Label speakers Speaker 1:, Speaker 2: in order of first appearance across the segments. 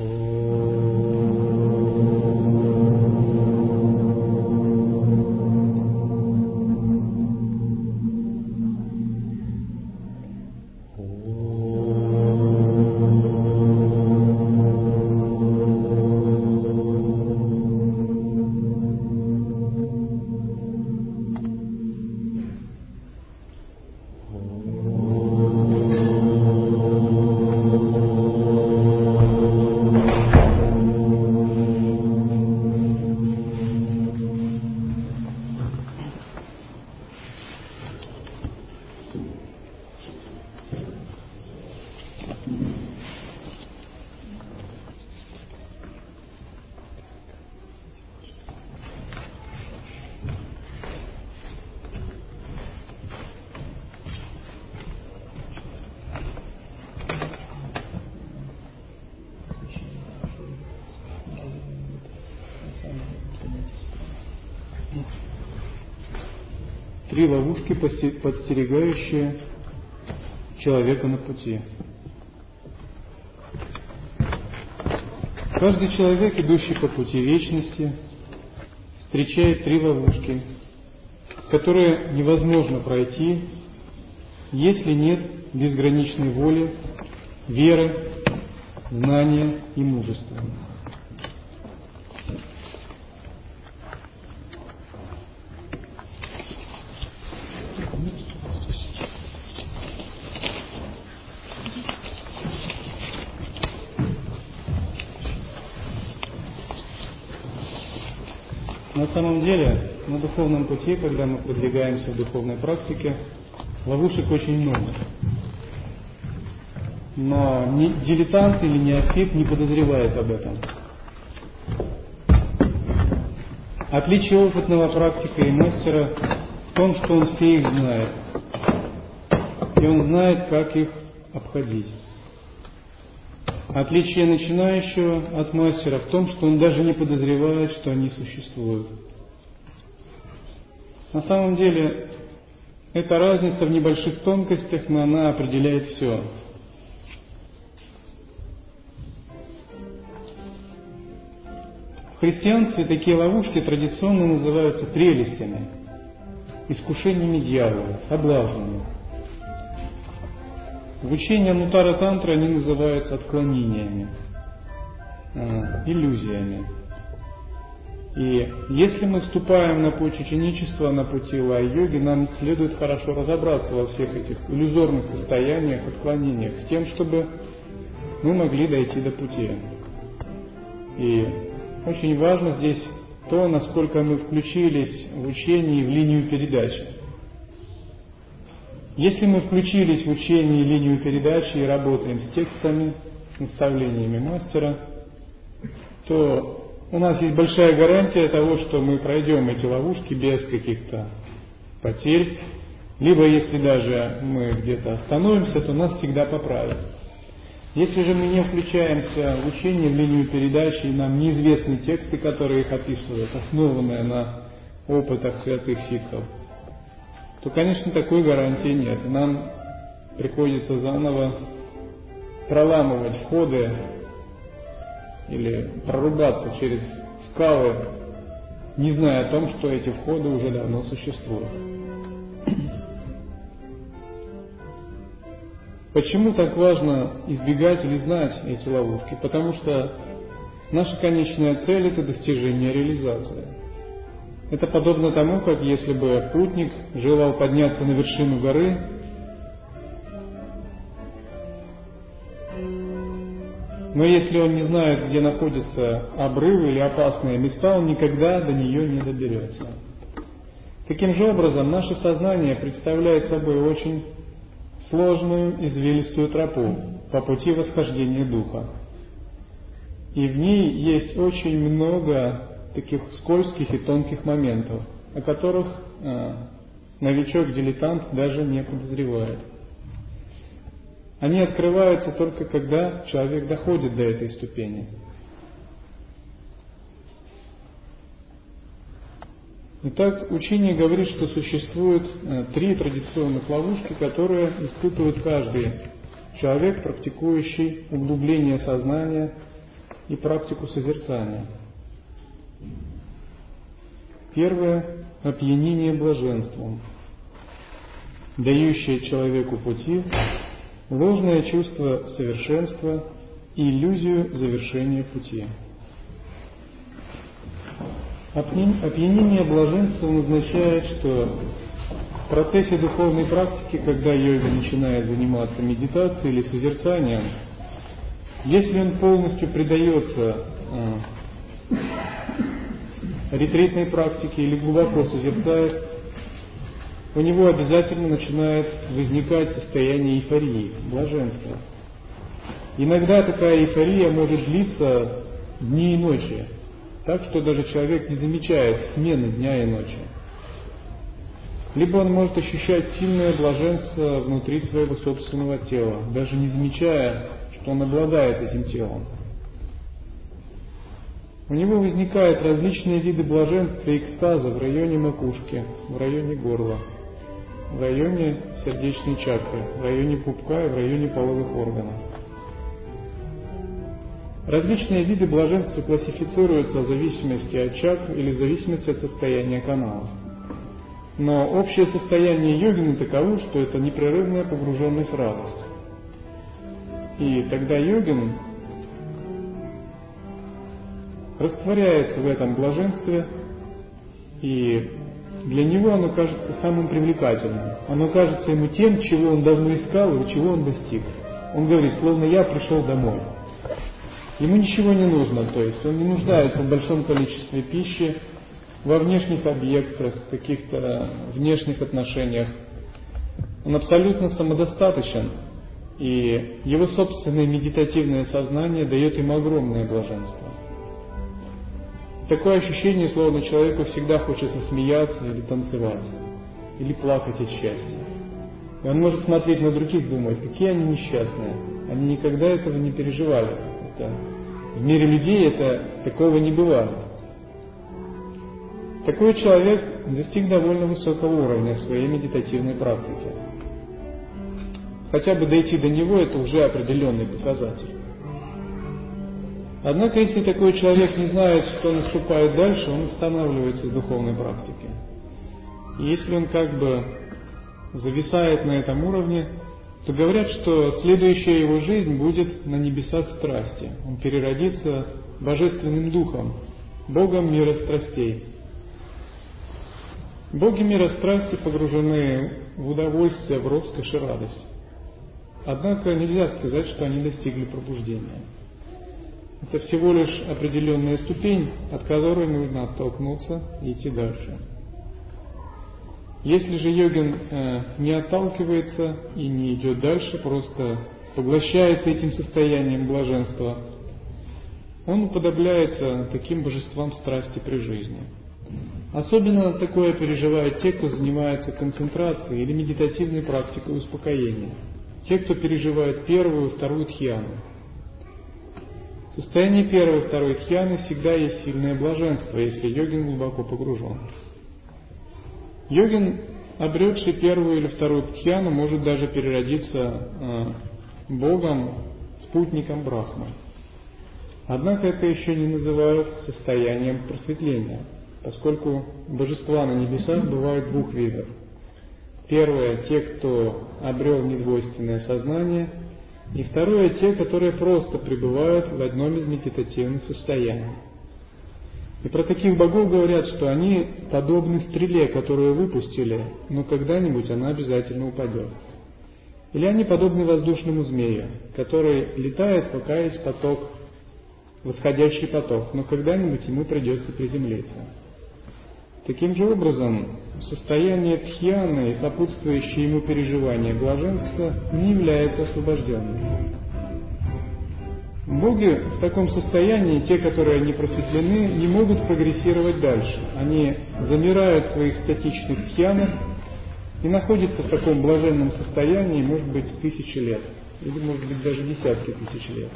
Speaker 1: Oh. Три ловушки, подстерегающие человека на пути. Каждый человек, идущий по пути вечности, встречает три ловушки, которые невозможно пройти, если нет безграничной воли, веры, знания и мужества. На самом деле, на духовном пути, когда мы продвигаемся в духовной практике, ловушек очень много. Но ни дилетант или неофит не подозревает об этом. Отличие опытного практика и мастера в том, что он все их знает. И он знает, как их обходить. Отличие начинающего от мастера в том, что он даже не подозревает, что они существуют. На самом деле, эта разница в небольших тонкостях, но она определяет все. В христианстве такие ловушки традиционно называются прелестями, искушениями дьявола, соблазнами. В учении Анутара Тантра они называются отклонениями, э, иллюзиями. И если мы вступаем на путь ученичества, на пути лай-йоги, нам следует хорошо разобраться во всех этих иллюзорных состояниях, отклонениях, с тем, чтобы мы могли дойти до пути. И очень важно здесь то, насколько мы включились в учение и в линию передачи. Если мы включились в учение линию передачи и работаем с текстами, с наставлениями мастера, то у нас есть большая гарантия того, что мы пройдем эти ловушки без каких-то потерь, либо если даже мы где-то остановимся, то нас всегда поправят. Если же мы не включаемся в учение, в линию передачи, и нам неизвестны тексты, которые их описывают, основанные на опытах святых ситхов, то, конечно, такой гарантии нет. Нам приходится заново проламывать входы или прорубаться через скалы, не зная о том, что эти входы уже давно существуют. Почему так важно избегать или знать эти ловушки? Потому что наша конечная цель – это достижение реализации. Это подобно тому, как если бы путник желал подняться на вершину горы, но если он не знает, где находятся обрывы или опасные места, он никогда до нее не доберется. Таким же образом, наше сознание представляет собой очень сложную извилистую тропу по пути восхождения духа. И в ней есть очень много таких скользких и тонких моментов, о которых э, новичок-дилетант даже не подозревает. Они открываются только когда человек доходит до этой ступени. Итак, учение говорит, что существует э, три традиционных ловушки, которые испытывает каждый человек, практикующий углубление сознания и практику созерцания. Первое – опьянение блаженством, дающее человеку пути ложное чувство совершенства и иллюзию завершения пути. Опьянение блаженством означает, что в процессе духовной практики, когда йога начинает заниматься медитацией или созерцанием, если он полностью предается э, ретритной практике или глубоко созерцает, у него обязательно начинает возникать состояние эйфории, блаженства. Иногда такая эйфория может длиться дни и ночи, так что даже человек не замечает смены дня и ночи либо он может ощущать сильное блаженство внутри своего собственного тела, даже не замечая, что он обладает этим телом. У него возникают различные виды блаженства и экстаза в районе макушки, в районе горла, в районе сердечной чакры, в районе пупка и в районе половых органов. Различные виды блаженства классифицируются в зависимости от чакр или в зависимости от состояния каналов. Но общее состояние йогины таково, что это непрерывная погруженность в радость. И тогда йогин растворяется в этом блаженстве, и для него оно кажется самым привлекательным. Оно кажется ему тем, чего он давно искал и чего он достиг. Он говорит, словно я пришел домой. Ему ничего не нужно, то есть он не нуждается в большом количестве пищи, во внешних объектах, каких-то внешних отношениях. Он абсолютно самодостаточен, и его собственное медитативное сознание дает им огромное блаженство. Такое ощущение, словно человеку всегда хочется смеяться или танцевать, или плакать от счастья. И он может смотреть на других и думать, какие они несчастные. Они никогда этого не переживали. Это, в мире людей это такого не бывает. Такой человек достиг довольно высокого уровня своей медитативной практики. Хотя бы дойти до него это уже определенный показатель. Однако, если такой человек не знает, что наступает дальше, он останавливается в духовной практике. И если он как бы зависает на этом уровне, то говорят, что следующая его жизнь будет на небесах страсти. Он переродится божественным духом, Богом мира страстей. Боги мира страсти погружены в удовольствие, в роскошь и радость. Однако нельзя сказать, что они достигли пробуждения. Это всего лишь определенная ступень, от которой нужно оттолкнуться и идти дальше. Если же йогин э, не отталкивается и не идет дальше, просто поглощается этим состоянием блаженства, он уподобляется таким божествам страсти при жизни – Особенно такое переживают те, кто занимается концентрацией или медитативной практикой успокоения. Те, кто переживает первую, вторую тхьяну. Состоянии первой и второй тхьяны всегда есть сильное блаженство, если йогин глубоко погружен. Йогин, обретший первую или вторую тхьяну, может даже переродиться э, Богом, спутником Брахмы. Однако это еще не называют состоянием просветления – поскольку божества на небесах бывают двух видов. Первое – те, кто обрел недвойственное сознание, и второе – те, которые просто пребывают в одном из медитативных состояний. И про таких богов говорят, что они подобны стреле, которую выпустили, но когда-нибудь она обязательно упадет. Или они подобны воздушному змею, который летает, пока есть поток, восходящий поток, но когда-нибудь ему придется приземлиться. Таким же образом, состояние тхьяны и сопутствующее ему переживание блаженства не является освобожденным. Боги в таком состоянии, те, которые не просветлены, не могут прогрессировать дальше. Они замирают в своих статичных тхьянах и находятся в таком блаженном состоянии, может быть, тысячи лет, или, может быть, даже десятки тысяч лет.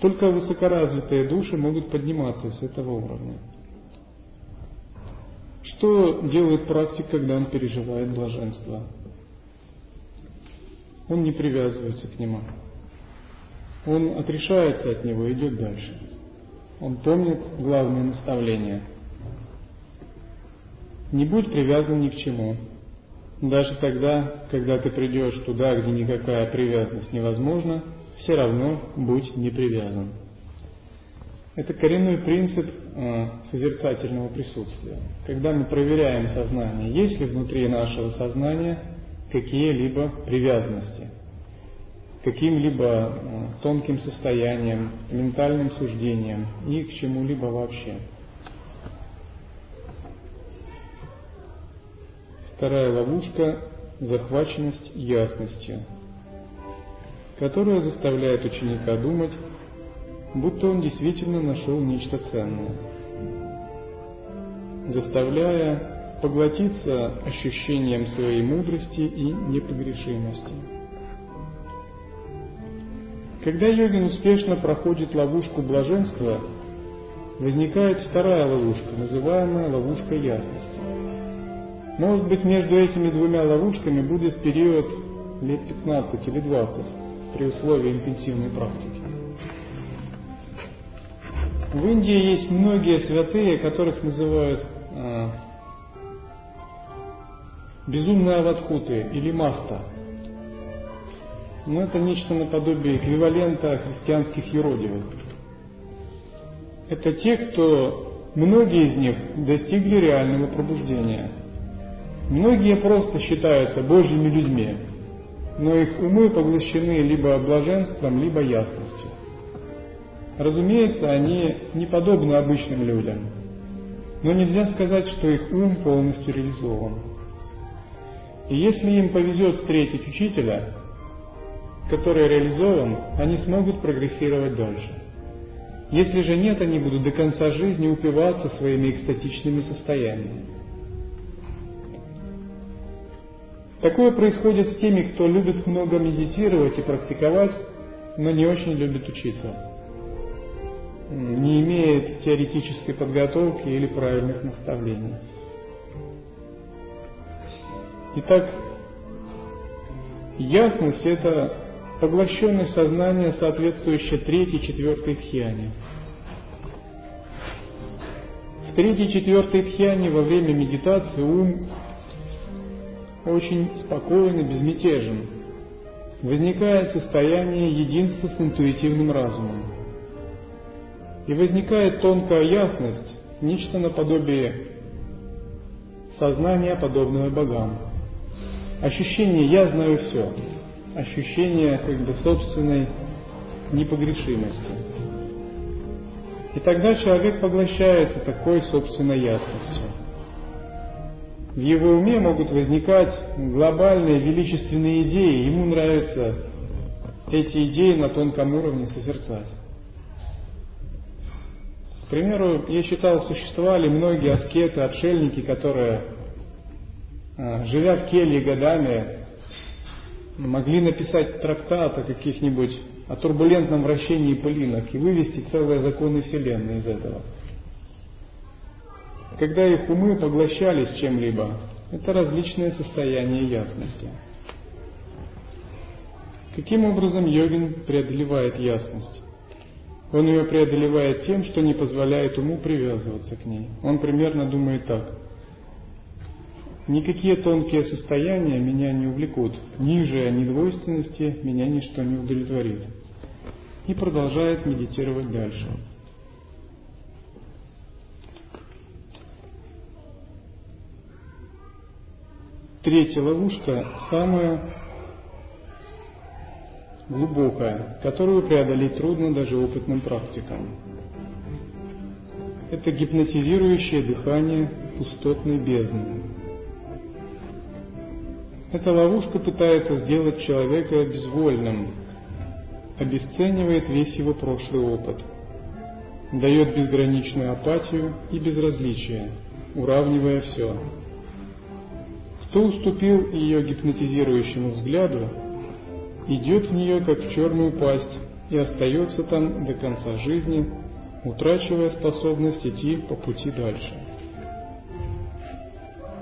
Speaker 1: Только высокоразвитые души могут подниматься с этого уровня. Что делает практик, когда он переживает блаженство? Он не привязывается к нему. он отрешается от него и идет дальше. Он помнит главное наставление. Не будь привязан ни к чему. Даже тогда, когда ты придешь туда, где никакая привязанность невозможна, все равно будь не привязан. Это коренной принцип созерцательного присутствия. Когда мы проверяем сознание, есть ли внутри нашего сознания какие-либо привязанности, каким-либо э, тонким состоянием, ментальным суждением и к чему-либо вообще. Вторая ловушка – захваченность ясностью, которая заставляет ученика думать, будто он действительно нашел нечто ценное, заставляя поглотиться ощущением своей мудрости и непогрешимости. Когда йогин успешно проходит ловушку блаженства, возникает вторая ловушка, называемая ловушка ясности. Может быть, между этими двумя ловушками будет период лет 15 или 20 при условии интенсивной практики. В Индии есть многие святые, которых называют э, безумные аватхуты или маста. Но это нечто наподобие эквивалента христианских юродивых. Это те, кто, многие из них достигли реального пробуждения. Многие просто считаются Божьими людьми, но их умы поглощены либо блаженством, либо ясностью. Разумеется, они не подобны обычным людям, но нельзя сказать, что их ум полностью реализован. И если им повезет встретить учителя, который реализован, они смогут прогрессировать дальше. Если же нет, они будут до конца жизни упиваться своими экстатичными состояниями. Такое происходит с теми, кто любит много медитировать и практиковать, но не очень любит учиться не имеет теоретической подготовки или правильных наставлений. Итак, ясность – это поглощенность сознания, соответствующее третьей, четвертой тхьяне. В третьей, четвертой тхьяне во время медитации ум очень спокоен и безмятежен. Возникает состояние единства с интуитивным разумом. И возникает тонкая ясность, нечто наподобие сознания, подобного богам. Ощущение «я знаю все», ощущение как бы собственной непогрешимости. И тогда человек поглощается такой собственной ясностью. В его уме могут возникать глобальные величественные идеи, ему нравится эти идеи на тонком уровне созерцать. К примеру, я считал, существовали многие аскеты, отшельники, которые, а, живя в келье годами, могли написать трактат о каких-нибудь о турбулентном вращении пылинок и вывести целые законы Вселенной из этого. Когда их умы поглощались чем-либо, это различные состояния ясности. Каким образом йогин преодолевает ясность? Он ее преодолевает тем, что не позволяет уму привязываться к ней. Он примерно думает так. Никакие тонкие состояния меня не увлекут. Ниже недвойственности меня ничто не удовлетворит. И продолжает медитировать дальше. Третья ловушка самая глубокая, которую преодолеть трудно даже опытным практикам. Это гипнотизирующее дыхание пустотной бездны. Эта ловушка пытается сделать человека безвольным, обесценивает весь его прошлый опыт, дает безграничную апатию и безразличие, уравнивая все. Кто уступил ее гипнотизирующему взгляду, идет в нее как в черную пасть и остается там до конца жизни, утрачивая способность идти по пути дальше.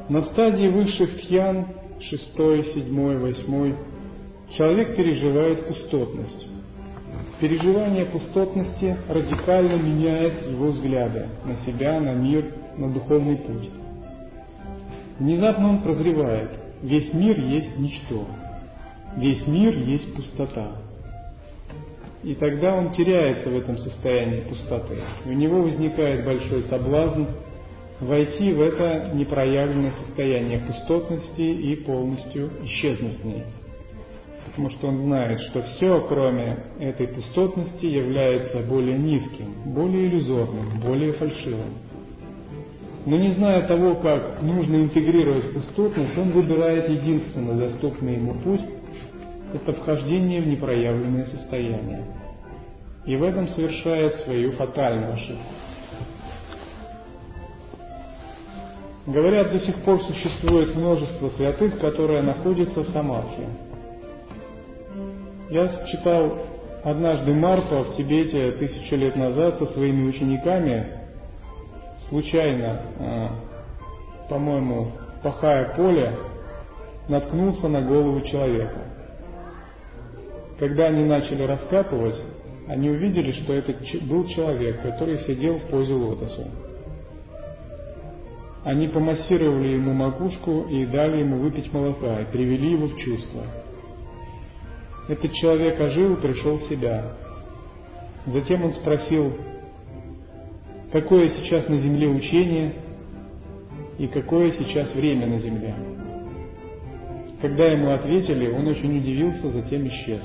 Speaker 1: На стадии высших тхьян, шестой, седьмой, восьмой, человек переживает пустотность. переживание пустотности радикально меняет его взгляды на себя, на мир, на духовный путь. Внезапно он прозревает, весь мир есть ничто, весь мир есть пустота. И тогда он теряется в этом состоянии пустоты. У него возникает большой соблазн войти в это непроявленное состояние пустотности и полностью исчезнуть в ней. Потому что он знает, что все, кроме этой пустотности, является более низким, более иллюзорным, более фальшивым. Но не зная того, как нужно интегрировать пустотность, он выбирает единственно доступный ему путь – это вхождение в непроявленное состояние. И в этом совершает свою фатальную ошибку. Говорят, до сих пор существует множество святых, которые находятся в Самадхи. Я читал однажды Марпа в Тибете тысячу лет назад со своими учениками, случайно, а, по-моему, пахая поле, наткнулся на голову человека. Когда они начали раскапывать, они увидели, что это был человек, который сидел в позе лотоса. Они помассировали ему макушку и дали ему выпить молока, и привели его в чувство. Этот человек ожил и пришел в себя. Затем он спросил, какое сейчас на земле учение и какое сейчас время на земле. Когда ему ответили, он очень удивился, затем исчез.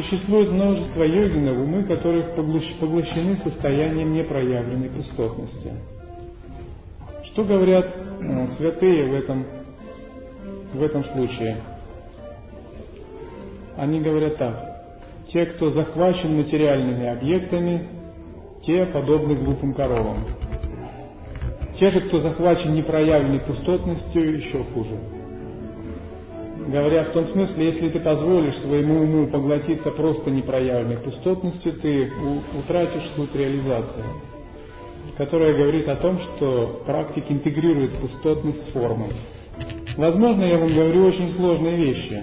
Speaker 1: Существует множество йогинов, умы которых поглощены состоянием непроявленной пустотности. Что говорят э, святые в этом, в этом случае? Они говорят так. Те, кто захвачен материальными объектами, те подобны глупым коровам. Те же, кто захвачен непроявленной пустотностью, еще хуже говоря в том смысле, если ты позволишь своему уму поглотиться просто непроявленной пустотностью, ты утратишь суть реализации, которая говорит о том, что практик интегрирует пустотность с формой. Возможно, я вам говорю очень сложные вещи,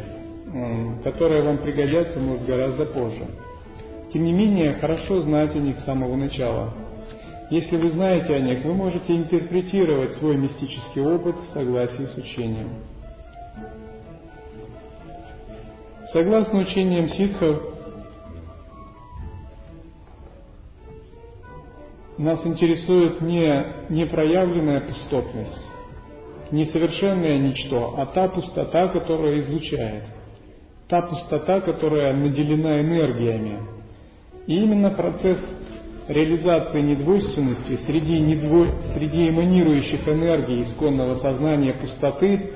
Speaker 1: которые вам пригодятся, может, гораздо позже. Тем не менее, хорошо знать о них с самого начала. Если вы знаете о них, вы можете интерпретировать свой мистический опыт в согласии с учением. Согласно учениям ситхов, нас интересует не непроявленная пустотность, не совершенное ничто, а та пустота, которая излучает, та пустота, которая наделена энергиями. И именно процесс реализации недвойственности среди, недво... среди эманирующих энергий исконного сознания пустоты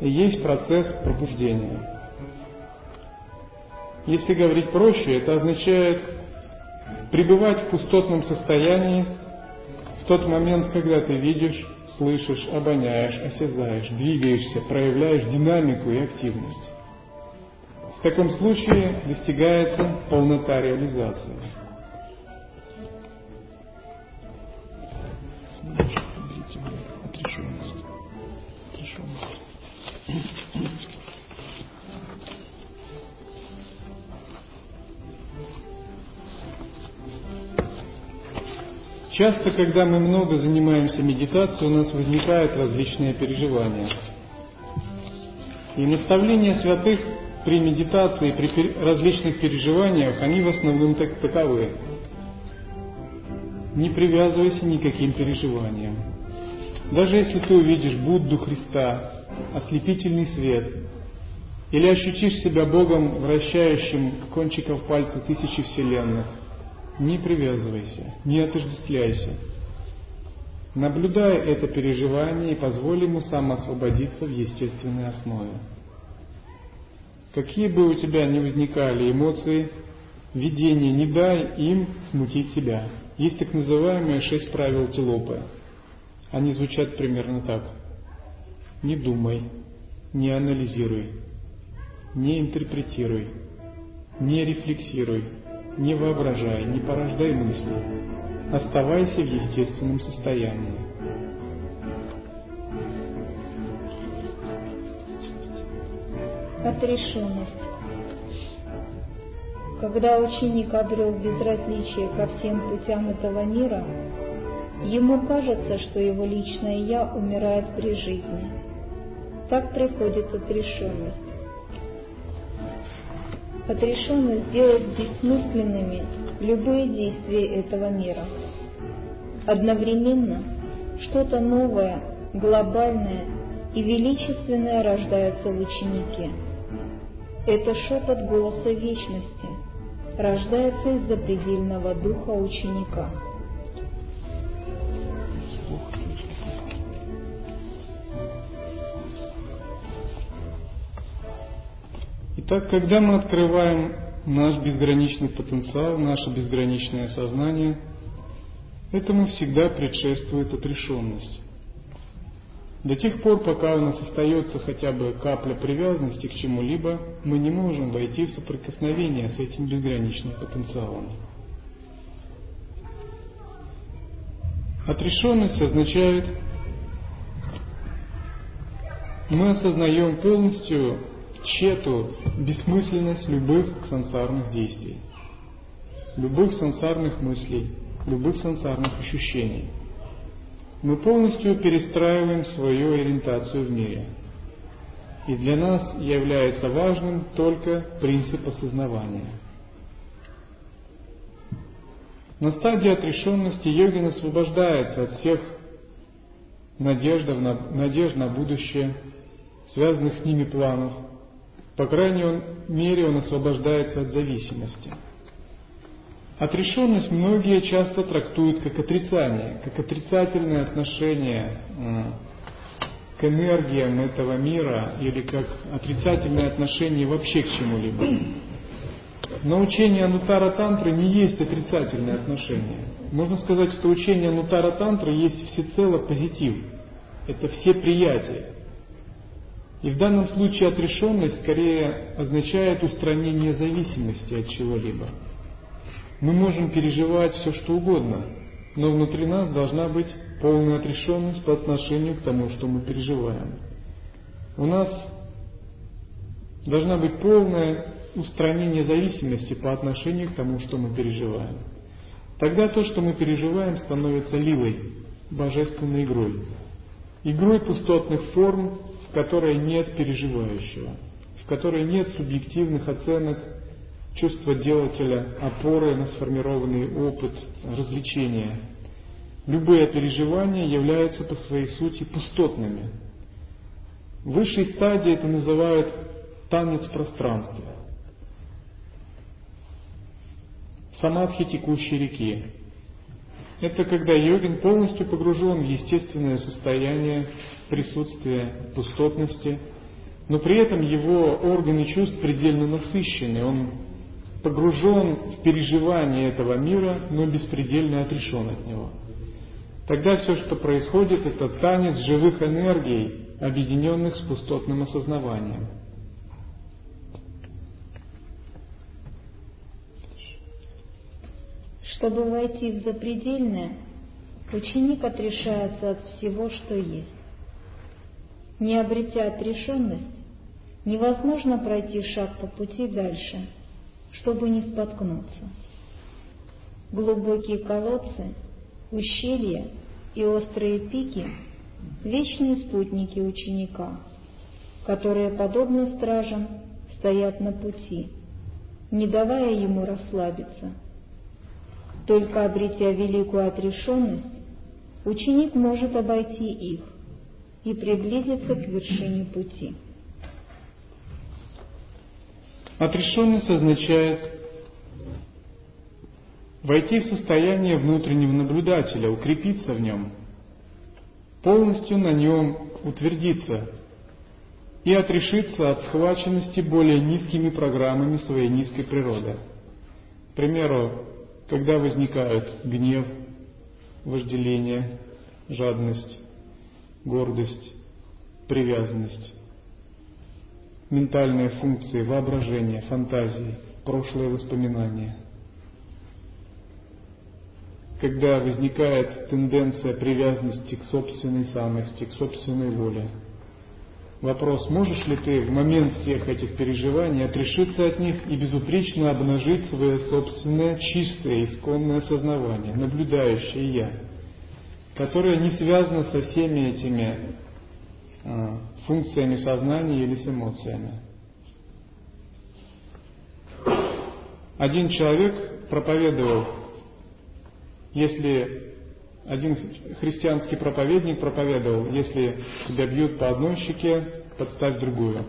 Speaker 1: есть процесс пробуждения. Если говорить проще, это означает пребывать в пустотном состоянии в тот момент, когда ты видишь, слышишь, обоняешь, осязаешь, двигаешься, проявляешь динамику и активность. В таком случае достигается полнота реализации. Часто, когда мы много занимаемся медитацией, у нас возникают различные переживания. И наставления святых при медитации, при различных переживаниях, они в основном так, таковы. Не привязывайся никаким переживаниям. Даже если ты увидишь Будду Христа, ослепительный свет, или ощутишь себя Богом, вращающим кончиков пальца тысячи вселенных – не привязывайся, не отождествляйся. Наблюдай это переживание и позволь ему самоосвободиться в естественной основе. Какие бы у тебя ни возникали эмоции, видения, не дай им смутить себя. Есть так называемые шесть правил Телопы. Они звучат примерно так. Не думай, не анализируй, не интерпретируй, не рефлексируй, не воображай, не порождай мысли. Оставайся в естественном состоянии.
Speaker 2: Отрешенность. Когда ученик обрел безразличие ко всем путям этого мира, ему кажется, что его личное «я» умирает при жизни. Так приходит отрешенность. Отрешенность делает бессмысленными любые действия этого мира. Одновременно что-то новое, глобальное и величественное рождается в ученике. Это шепот голоса вечности, рождается из запредельного духа ученика.
Speaker 1: Итак, когда мы открываем наш безграничный потенциал, наше безграничное сознание, этому всегда предшествует отрешенность. До тех пор, пока у нас остается хотя бы капля привязанности к чему-либо, мы не можем войти в соприкосновение с этим безграничным потенциалом. Отрешенность означает, мы осознаем полностью тщету, бессмысленность любых сансарных действий, любых сансарных мыслей, любых сансарных ощущений – мы полностью перестраиваем свою ориентацию в мире. И для нас является важным только принцип осознавания. На стадии отрешенности йогин освобождается от всех надежд на, надежд на будущее, связанных с ними планов. По крайней мере, он освобождается от зависимости – Отрешенность многие часто трактуют как отрицание, как отрицательное отношение э, к энергиям этого мира или как отрицательное отношение вообще к чему-либо. Но учение Анутара Тантры не есть отрицательное отношение. Можно сказать, что учение Анутара Тантры есть всецело позитив. Это все приятия. И в данном случае отрешенность скорее означает устранение зависимости от чего-либо. Мы можем переживать все, что угодно, но внутри нас должна быть полная отрешенность по отношению к тому, что мы переживаем. У нас должна быть полное устранение зависимости по отношению к тому, что мы переживаем. Тогда то, что мы переживаем, становится лилой, божественной игрой. Игрой пустотных форм, которой нет переживающего, в которой нет субъективных оценок чувство делателя, опоры на сформированный опыт, развлечения. Любые переживания являются по своей сути пустотными. В высшей стадии это называют танец пространства. Самадхи текущей реки. Это когда йогин полностью погружен в естественное состояние присутствия пустотности, но при этом его органы чувств предельно насыщены, он погружен в переживание этого мира, но беспредельно отрешен от него. Тогда все, что происходит, это танец живых энергий, объединенных с пустотным осознаванием.
Speaker 2: Чтобы войти в запредельное, ученик отрешается от всего, что есть. Не обретя отрешенность, невозможно пройти шаг по пути дальше – чтобы не споткнуться. Глубокие колодцы, ущелья и острые пики – вечные спутники ученика, которые, подобно стражам, стоят на пути, не давая ему расслабиться. Только обретя великую отрешенность, ученик может обойти их и приблизиться к вершине пути.
Speaker 1: Отрешенность означает войти в состояние внутреннего наблюдателя, укрепиться в нем, полностью на нем утвердиться и отрешиться от схваченности более низкими программами своей низкой природы. К примеру, когда возникают гнев, вожделение, жадность, гордость, привязанность, ментальные функции, воображение, фантазии, прошлые воспоминания. Когда возникает тенденция привязанности к собственной самости, к собственной воле, вопрос, можешь ли ты в момент всех этих переживаний отрешиться от них и безупречно обнажить свое собственное чистое, исконное сознавание, наблюдающее «я», которое не связано со всеми этими э, функциями сознания или с эмоциями. Один человек проповедовал, если один христианский проповедник проповедовал, если тебя бьют по одной щеке, подставь другую.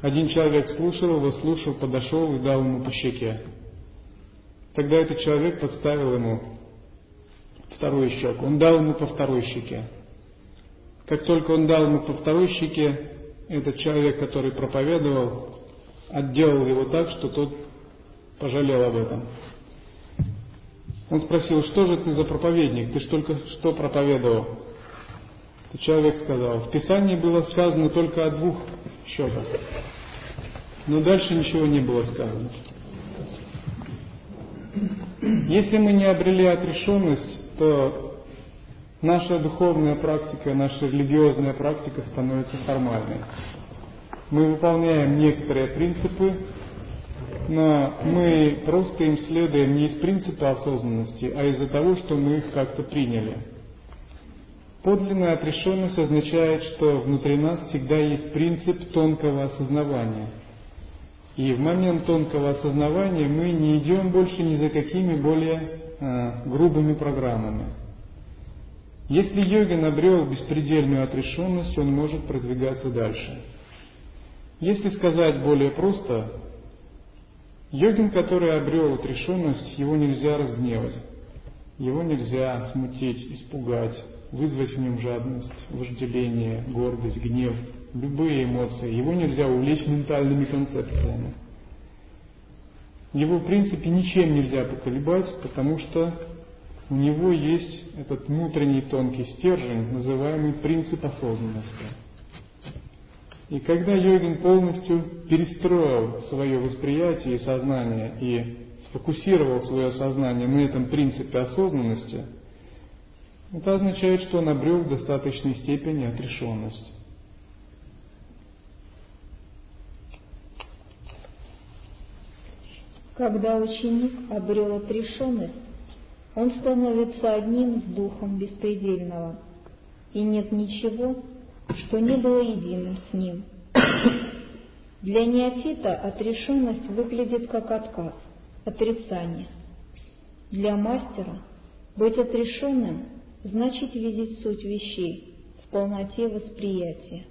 Speaker 1: Один человек слушал его, слушал, подошел и дал ему по щеке. Тогда этот человек подставил ему вторую щеку. Он дал ему по второй щеке. Как только он дал ему по второй щеке, этот человек, который проповедовал, отделал его так, что тот пожалел об этом. Он спросил, что же ты за проповедник, ты ж только что проповедовал? И человек сказал, в Писании было сказано только о двух щеках, но дальше ничего не было сказано. Если мы не обрели отрешенность, то наша духовная практика, наша религиозная практика становится формальной. Мы выполняем некоторые принципы, но мы просто им следуем не из принципа осознанности, а из-за того, что мы их как-то приняли. Подлинная отрешенность означает, что внутри нас всегда есть принцип тонкого осознавания. И в момент тонкого осознавания мы не идем больше ни за какими более грубыми программами. Если йогин обрел беспредельную отрешенность, он может продвигаться дальше. Если сказать более просто, Йогин, который обрел отрешенность, его нельзя разгневать, его нельзя смутить, испугать, вызвать в нем жадность, вожделение, гордость, гнев, любые эмоции. Его нельзя увлечь ментальными концепциями. Его, в принципе, ничем нельзя поколебать, потому что у него есть этот внутренний тонкий стержень, называемый принцип осознанности – и когда йогин полностью перестроил свое восприятие и сознание и сфокусировал свое сознание на этом принципе осознанности, это означает, что он обрел в достаточной степени отрешенность.
Speaker 2: Когда ученик обрел отрешенность, он становится одним с Духом Беспредельного, и нет ничего, что не было единым с ним. Для неофита отрешенность выглядит как отказ, отрицание. Для мастера быть отрешенным значит видеть суть вещей в полноте восприятия.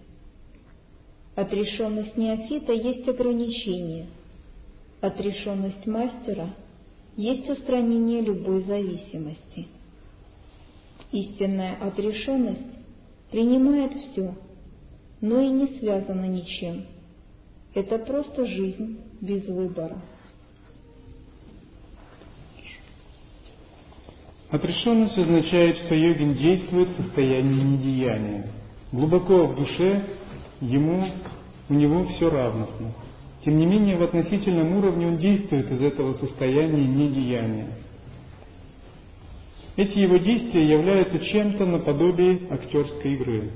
Speaker 2: Отрешенность неофита есть ограничение. Отрешенность мастера есть устранение любой зависимости. Истинная отрешенность принимает все, но и не связана ничем. Это просто жизнь без выбора.
Speaker 1: Отрешенность означает, что йогин действует в состоянии недеяния. Глубоко в душе ему, у него все равностно. Тем не менее, в относительном уровне он действует из этого состояния недеяния. Эти его действия являются чем-то наподобие актерской игры.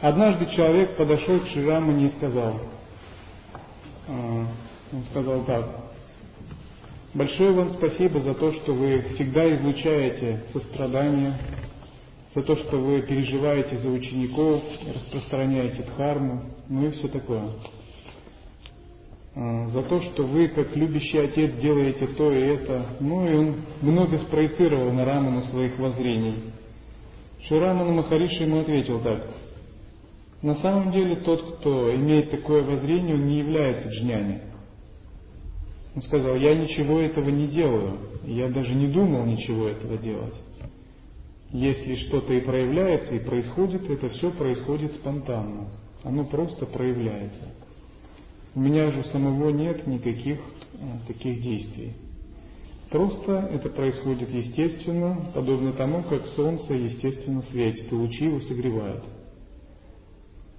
Speaker 1: Однажды человек подошел к Ширамане и сказал, а, он сказал так, большое вам спасибо за то, что вы всегда излучаете сострадание, за то, что вы переживаете за учеников, распространяете дхарму, ну и все такое. А, за то, что вы, как любящий отец, делаете то и это. Ну и он много спроецировал на Раману своих воззрений. Шираману Махариши ему ответил так. На самом деле тот, кто имеет такое воззрение, он не является джняни. Он сказал, я ничего этого не делаю, я даже не думал ничего этого делать. Если что-то и проявляется, и происходит, это все происходит спонтанно. Оно просто проявляется. У меня же самого нет никаких а, таких действий. Просто это происходит естественно, подобно тому, как солнце естественно светит, и лучи его согревают.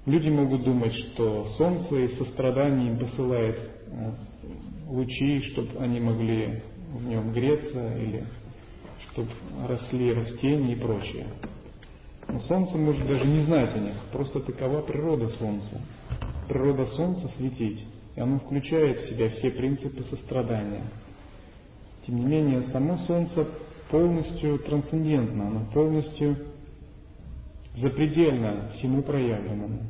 Speaker 1: Люди могут думать, что солнце из сострадания им посылает а, лучи, чтобы они могли в нем греться, или чтобы росли растения и прочее. Но Солнце может даже не знать о них, просто такова природа Солнца. Природа Солнца светить, и оно включает в себя все принципы сострадания. Тем не менее, само Солнце полностью трансцендентно, оно полностью запредельно всему проявленному.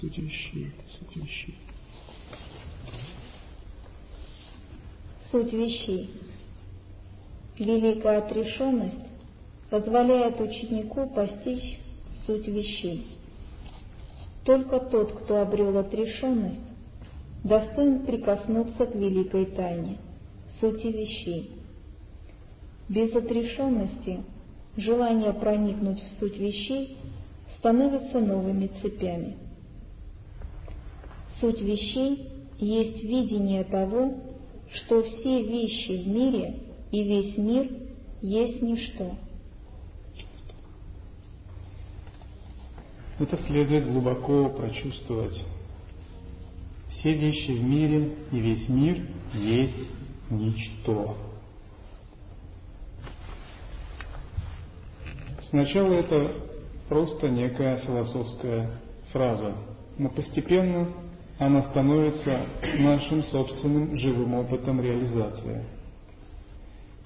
Speaker 1: Суть вещей, суть вещей.
Speaker 2: Великая отрешенность позволяет ученику постичь суть вещей. Только тот, кто обрел отрешенность, достоин прикоснуться к великой тайне, сути вещей. Без отрешенности желание проникнуть в суть вещей становится новыми цепями. Суть вещей есть видение того, что все вещи в мире и весь мир есть ничто.
Speaker 1: Это следует глубоко прочувствовать. Все вещи в мире и весь мир есть ничто. Сначала это просто некая философская фраза, но постепенно она становится нашим собственным живым опытом реализации.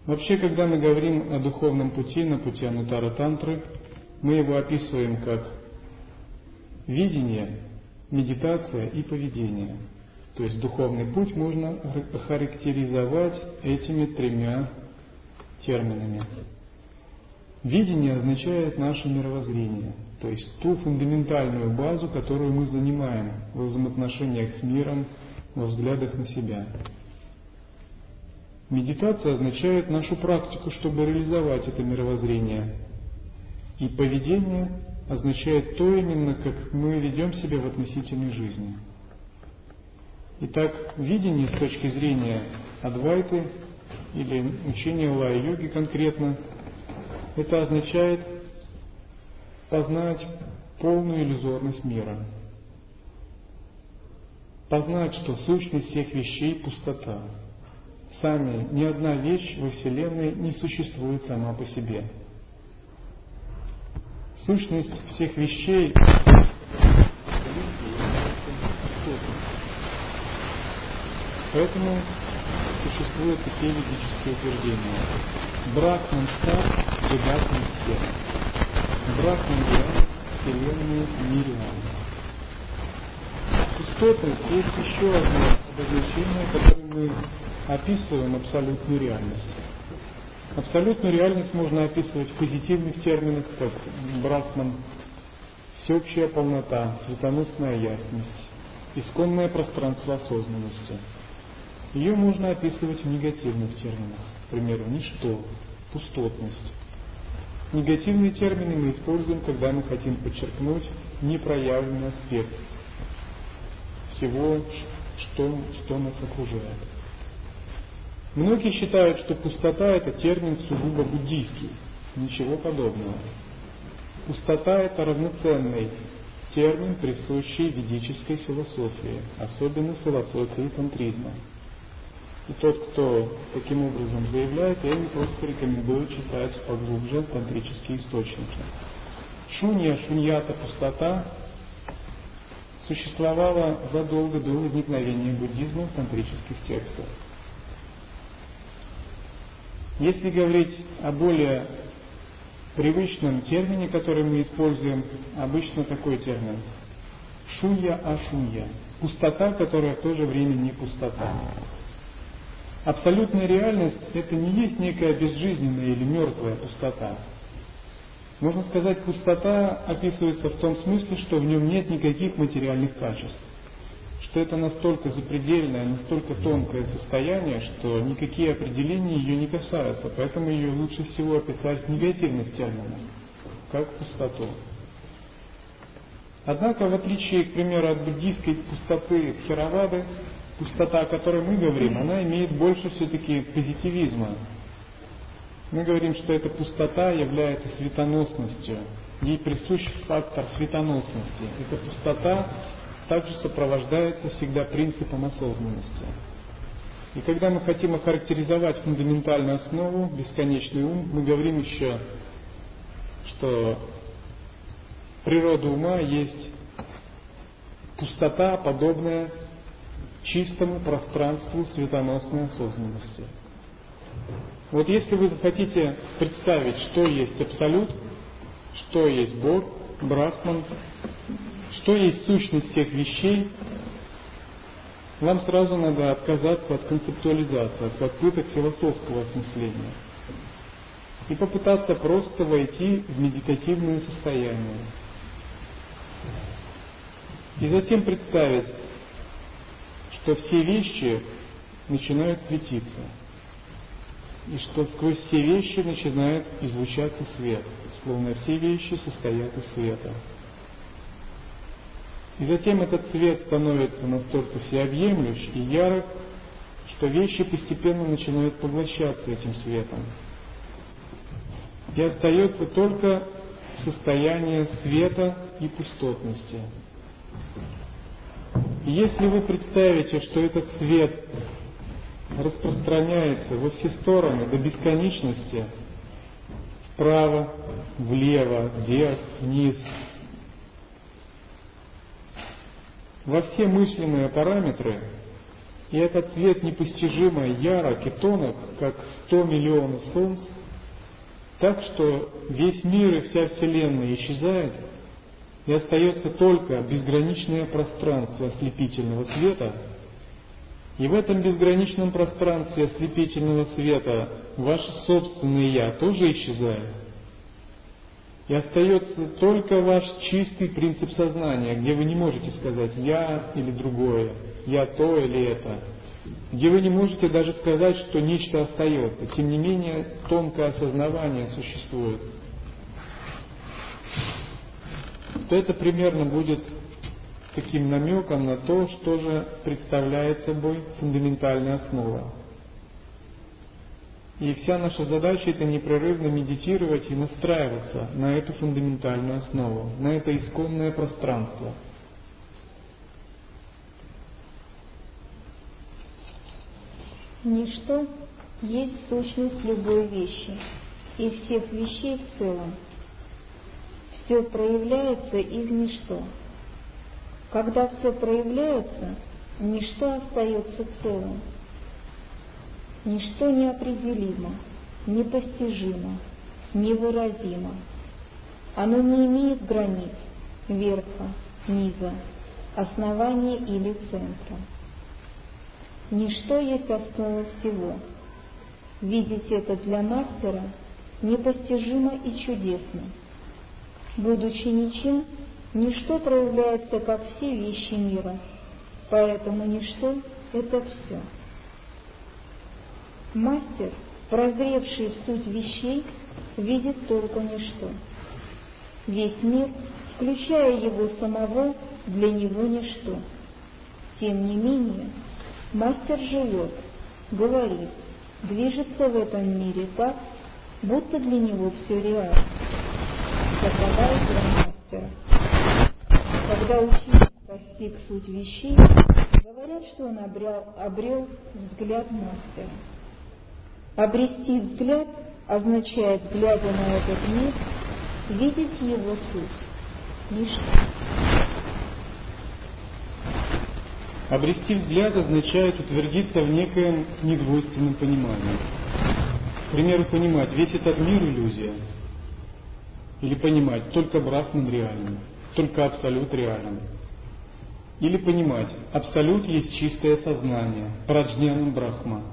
Speaker 1: Вообще, когда мы говорим о духовном пути, на пути Анутара Тантры, мы его описываем как видение, медитация и поведение. То есть духовный путь можно характеризовать этими тремя терминами. Видение означает наше мировоззрение, то есть ту фундаментальную базу, которую мы занимаем в взаимоотношениях с миром, во взглядах на себя. Медитация означает нашу практику, чтобы реализовать это мировоззрение. И поведение означает то именно, как мы ведем себя в относительной жизни. Итак, видение с точки зрения Адвайты или учения Лая-йоги конкретно – это означает познать полную иллюзорность мира. Познать, что сущность всех вещей – пустота. Сами ни одна вещь во Вселенной не существует сама по себе. Сущность всех вещей Поэтому существуют такие ведические утверждения. Брахман стар Бедатный всех. Брахман Гиан, Вселенная Мириан. Пустотность есть еще одно обозначение, которым мы описываем абсолютную реальность. Абсолютную реальность можно описывать в позитивных терминах, как Брахман, всеобщая полнота, светоносная ясность, исконное пространство осознанности. Ее можно описывать в негативных терминах, к примеру, ничто, пустотность. Негативные термины мы используем, когда мы хотим подчеркнуть непроявленный аспект всего, что, что нас окружает. Многие считают, что пустота – это термин сугубо буддийский. Ничего подобного. Пустота – это равноценный термин, присущий ведической философии, особенно философии тантризма. И тот, кто таким образом заявляет, я ему просто рекомендую читать поглубже тантрические источники. Шунья, шуньята, пустота существовала задолго до возникновения буддизма в тантрических текстах. Если говорить о более привычном термине, который мы используем, обычно такой термин – шунья ашунья – пустота, которая в то же время не пустота. Абсолютная реальность – это не есть некая безжизненная или мертвая пустота. Можно сказать, пустота описывается в том смысле, что в нем нет никаких материальных качеств. Что это настолько запредельное, настолько тонкое состояние, что никакие определения ее не касаются. Поэтому ее лучше всего описать в негативных терминах, как пустоту. Однако, в отличие, к примеру, от буддийской пустоты Херавады, пустота, о которой мы говорим, она имеет больше все-таки позитивизма. Мы говорим, что эта пустота является светоносностью. Ей присущ фактор светоносности. Эта пустота также сопровождается всегда принципом осознанности. И когда мы хотим охарактеризовать фундаментальную основу, бесконечный ум, мы говорим еще, что природа ума есть пустота, подобная чистому пространству светоносной осознанности. Вот если вы захотите представить, что есть Абсолют, что есть Бог, Брахман, что есть сущность всех вещей, вам сразу надо отказаться от концептуализации, от попыток философского осмысления и попытаться просто войти в медитативное состояние. И затем представить, что все вещи начинают светиться, и что сквозь все вещи начинает излучаться свет, словно все вещи состоят из света. И затем этот свет становится настолько всеобъемлющ и ярок, что вещи постепенно начинают поглощаться этим светом. И остается только состояние света и пустотности. Если вы представите, что этот свет распространяется во все стороны до бесконечности, вправо, влево, вверх, вниз, во все мысленные параметры, и этот цвет непостижимо ярок и тонок, как 100 миллионов солнц, так что весь мир и вся Вселенная исчезает, и остается только безграничное пространство ослепительного света, и в этом безграничном пространстве ослепительного света ваше собственное «я» тоже исчезает. И остается только ваш чистый принцип сознания, где вы не можете сказать «я» или другое, «я то» или «это», где вы не можете даже сказать, что нечто остается. Тем не менее, тонкое осознавание существует. То это примерно будет таким намеком на то, что же представляет собой фундаментальная основа. И вся наша задача это непрерывно медитировать и настраиваться на эту фундаментальную основу, на это исконное пространство.
Speaker 2: Ничто есть сущность любой вещи и всех вещей в целом. Все проявляется из ничто. Когда все проявляется, ничто остается целым. Ничто неопределимо, непостижимо, невыразимо. Оно не имеет границ, верха, низа, основания или центра. Ничто есть основа всего. Видеть это для мастера непостижимо и чудесно. Будучи ничем, ничто проявляется как все вещи мира, поэтому ничто — это все. Мастер, прозревший в суть вещей, видит только ничто. Весь мир, включая его самого, для него ничто. Тем не менее, мастер живет, говорит, движется в этом мире так, будто для него все реально. Игра мастера. Когда ученик постиг суть вещей, говорят, что он обрел, обрел взгляд мастера. Обрести взгляд означает, глядя на этот мир, видеть его суть, ничто.
Speaker 1: Обрести взгляд означает утвердиться в некоем недвойственном понимании. К примеру, понимать, весь этот мир – иллюзия. Или понимать, только Брахман реален, только Абсолют реален. Или понимать, Абсолют есть чистое сознание, Праджняна Брахма –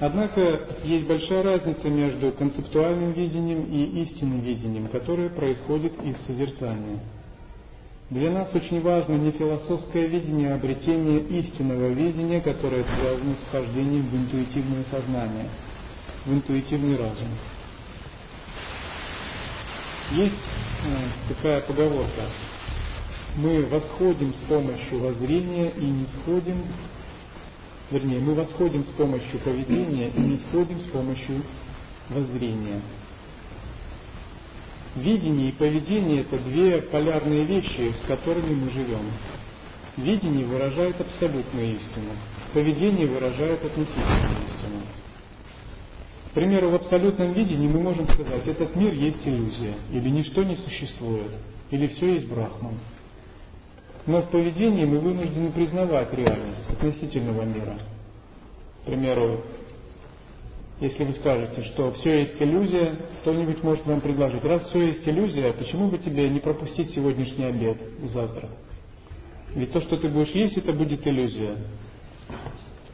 Speaker 1: Однако есть большая разница между концептуальным видением и истинным видением, которое происходит из созерцания. Для нас очень важно не философское видение, а обретение истинного видения, которое связано с вхождением в интуитивное сознание, в интуитивный разум. Есть э, такая поговорка. Мы восходим с помощью воззрения и не сходим Вернее, мы восходим с помощью поведения и не сходим с помощью воззрения. Видение и поведение – это две полярные вещи, с которыми мы живем. Видение выражает абсолютную истину, поведение выражает относительную истину. Примеру, в абсолютном видении мы можем сказать, этот мир есть иллюзия, или ничто не существует, или все есть брахман. Но в поведении мы вынуждены признавать реальность относительного мира. К примеру, если вы скажете, что все есть иллюзия, кто-нибудь может вам предложить, раз все есть иллюзия, почему бы тебе не пропустить сегодняшний обед и завтра? Ведь то, что ты будешь есть, это будет иллюзия.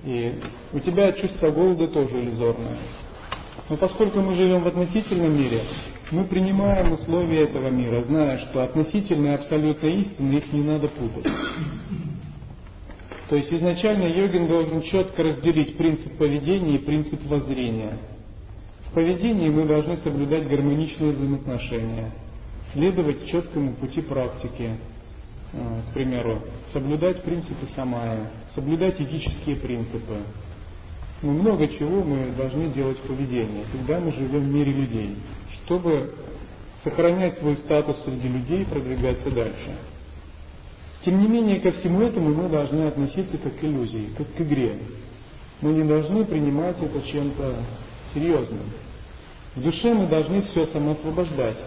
Speaker 1: И у тебя чувство голода тоже иллюзорное. Но поскольку мы живем в относительном мире, мы принимаем условия этого мира, зная, что относительная и абсолютная истина, их не надо путать. То есть изначально йогин должен четко разделить принцип поведения и принцип воззрения. В поведении мы должны соблюдать гармоничные взаимоотношения, следовать четкому пути практики, э, к примеру, соблюдать принципы самая, соблюдать этические принципы. Ну, много чего мы должны делать в поведении, когда мы живем в мире людей, чтобы сохранять свой статус среди людей и продвигаться дальше. Тем не менее, ко всему этому мы должны относиться как к иллюзии, как к игре. Мы не должны принимать это чем-то серьезным. В душе мы должны все самоосвобождать.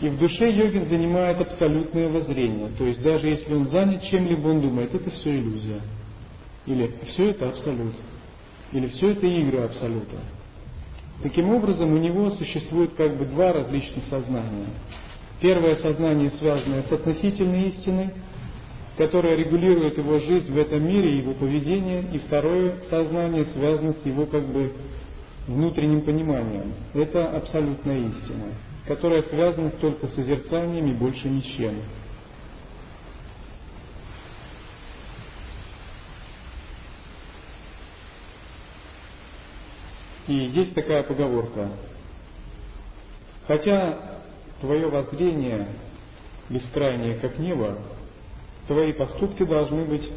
Speaker 1: И в душе йогин занимает абсолютное воззрение. То есть даже если он занят чем-либо, он думает, это все иллюзия. Или все это абсолют. Или все это игры абсолюта. Таким образом, у него существует как бы два различных сознания. Первое сознание, связанное с относительной истиной, которое регулирует его жизнь в этом мире, его поведение, и второе сознание связано с его как бы внутренним пониманием. Это абсолютная истина, которая связана только с созерцанием и больше ни И есть такая поговорка. Хотя твое воззрение бескрайнее, как небо, твои поступки должны быть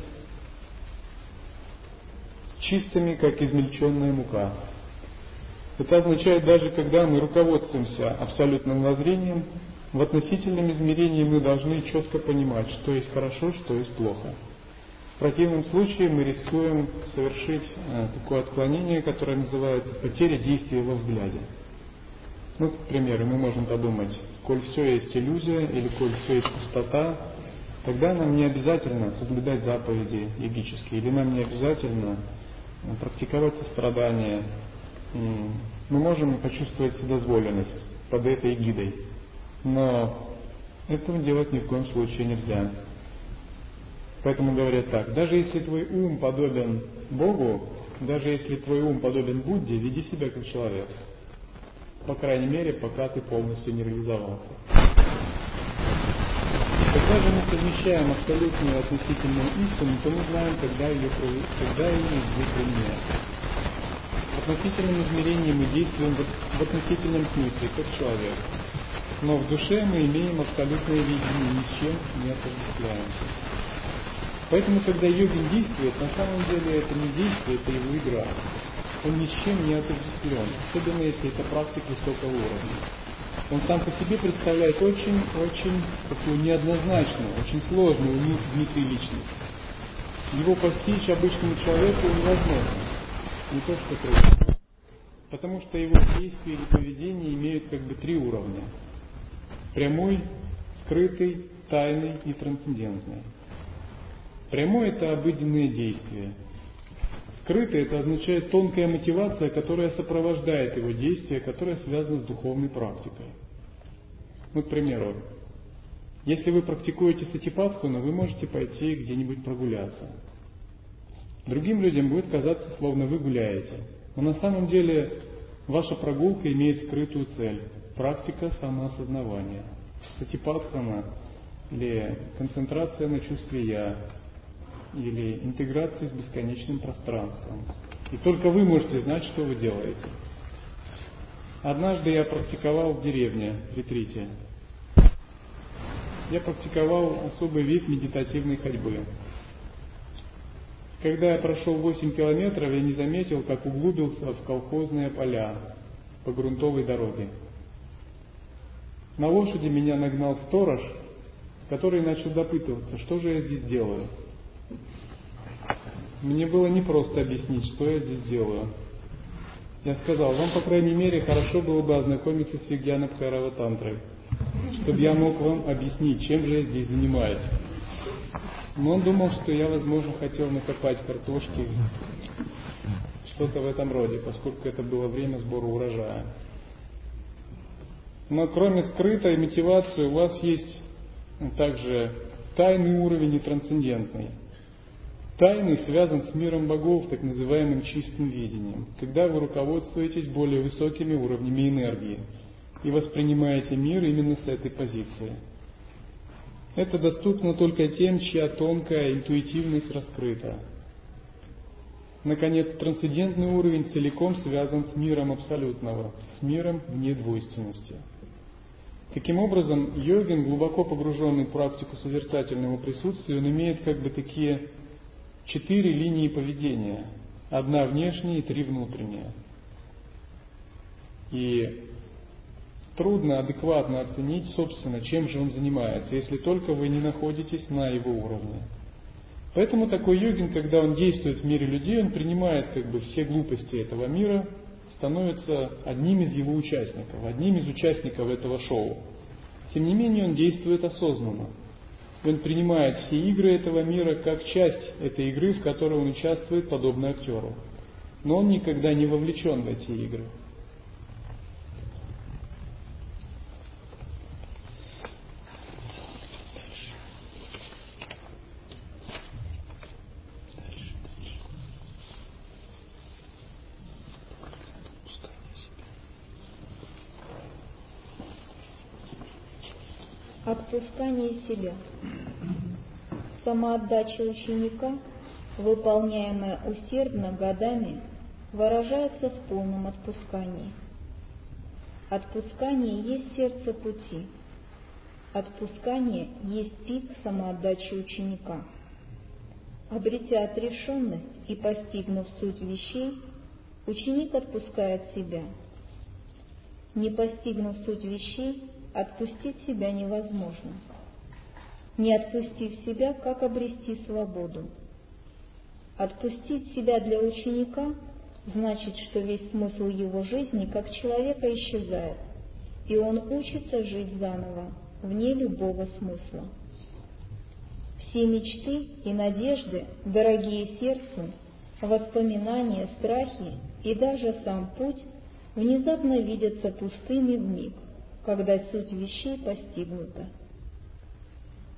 Speaker 1: чистыми, как измельченная мука. Это означает, даже когда мы руководствуемся абсолютным воззрением, в относительном измерении мы должны четко понимать, что есть хорошо, что есть плохо. В противном случае мы рискуем совершить э, такое отклонение, которое называется потеря действия во взгляде. Ну, к примеру, мы можем подумать, коль все есть иллюзия или коль все есть пустота, тогда нам не обязательно соблюдать заповеди йогические, или нам не обязательно э, практиковать сострадание. Мы можем почувствовать вседозволенность под этой гидой, но этого делать ни в коем случае нельзя. Поэтому говорят так, даже если твой ум подобен Богу, даже если твой ум подобен Будде, веди себя как человек по крайней мере, пока ты полностью не реализовался. Когда же мы совмещаем абсолютную относительную истину, то мы знаем, когда ее, когда ее применять. В относительном измерении мы действуем в относительном смысле, как человек. Но в душе мы имеем абсолютное видение, ни с чем не отождествляемся. Поэтому, когда йогин действует, на самом деле это не действие, это его игра он ни чем не отождествлен, особенно если это практик высокого уровня. Он сам по себе представляет очень-очень такую неоднозначную, очень сложную внутри личность. Его постичь обычному человеку невозможно, не то что трудно. Потому что его действия или поведение имеют как бы три уровня. Прямой, скрытый, тайный и трансцендентный. Прямой – это обыденные действия, Скрытый это означает тонкая мотивация, которая сопровождает его действия, которая связана с духовной практикой. Ну, к примеру, если вы практикуете сатипаткуну, вы можете пойти где-нибудь прогуляться. Другим людям будет казаться, словно вы гуляете. Но на самом деле ваша прогулка имеет скрытую цель – практика самоосознавания. Сатипатхана или концентрация на чувстве «я», или интеграции с бесконечным пространством. И только вы можете знать, что вы делаете. Однажды я практиковал в деревне, в ретрите. Я практиковал особый вид медитативной ходьбы. Когда я прошел 8 километров, я не заметил, как углубился в колхозные поля по грунтовой дороге. На лошади меня нагнал сторож, который начал допытываться, что же я здесь делаю. Мне было непросто объяснить, что я здесь делаю. Я сказал, вам, по крайней мере, хорошо было бы ознакомиться с Вигьяна Бхайрава Тантрой, чтобы я мог вам объяснить, чем же я здесь занимаюсь. Но он думал, что я, возможно, хотел накопать картошки, что-то в этом роде, поскольку это было время сбора урожая. Но кроме скрытой мотивации у вас есть также тайный уровень и трансцендентный. Тайный связан с миром богов, так называемым чистым видением, когда вы руководствуетесь более высокими уровнями энергии и воспринимаете мир именно с этой позиции. Это доступно только тем, чья тонкая интуитивность раскрыта. Наконец, трансцендентный уровень целиком связан с миром абсолютного, с миром вне двойственности. Таким образом, йогин, глубоко погруженный в практику созерцательного присутствия, он имеет как бы такие четыре линии поведения. Одна внешняя и три внутренние. И трудно адекватно оценить, собственно, чем же он занимается, если только вы не находитесь на его уровне. Поэтому такой йогин, когда он действует в мире людей, он принимает как бы все глупости этого мира, становится одним из его участников, одним из участников этого шоу. Тем не менее, он действует осознанно. Он принимает все игры этого мира как часть этой игры, в которой он участвует, подобно актеру. Но он никогда не вовлечен в эти игры.
Speaker 2: Отпускание себя. Самоотдача ученика, выполняемая усердно годами, выражается в полном отпускании. Отпускание есть сердце пути. Отпускание есть пик самоотдачи ученика. Обретя отрешенность и постигнув суть вещей, ученик отпускает себя. Не постигнув суть вещей, отпустить себя невозможно. Не отпустив себя, как обрести свободу? Отпустить себя для ученика значит, что весь смысл его жизни как человека исчезает, и он учится жить заново, вне любого смысла. Все мечты и надежды, дорогие сердцу, воспоминания, страхи и даже сам путь внезапно видятся пустыми в миг когда суть вещей постигнута.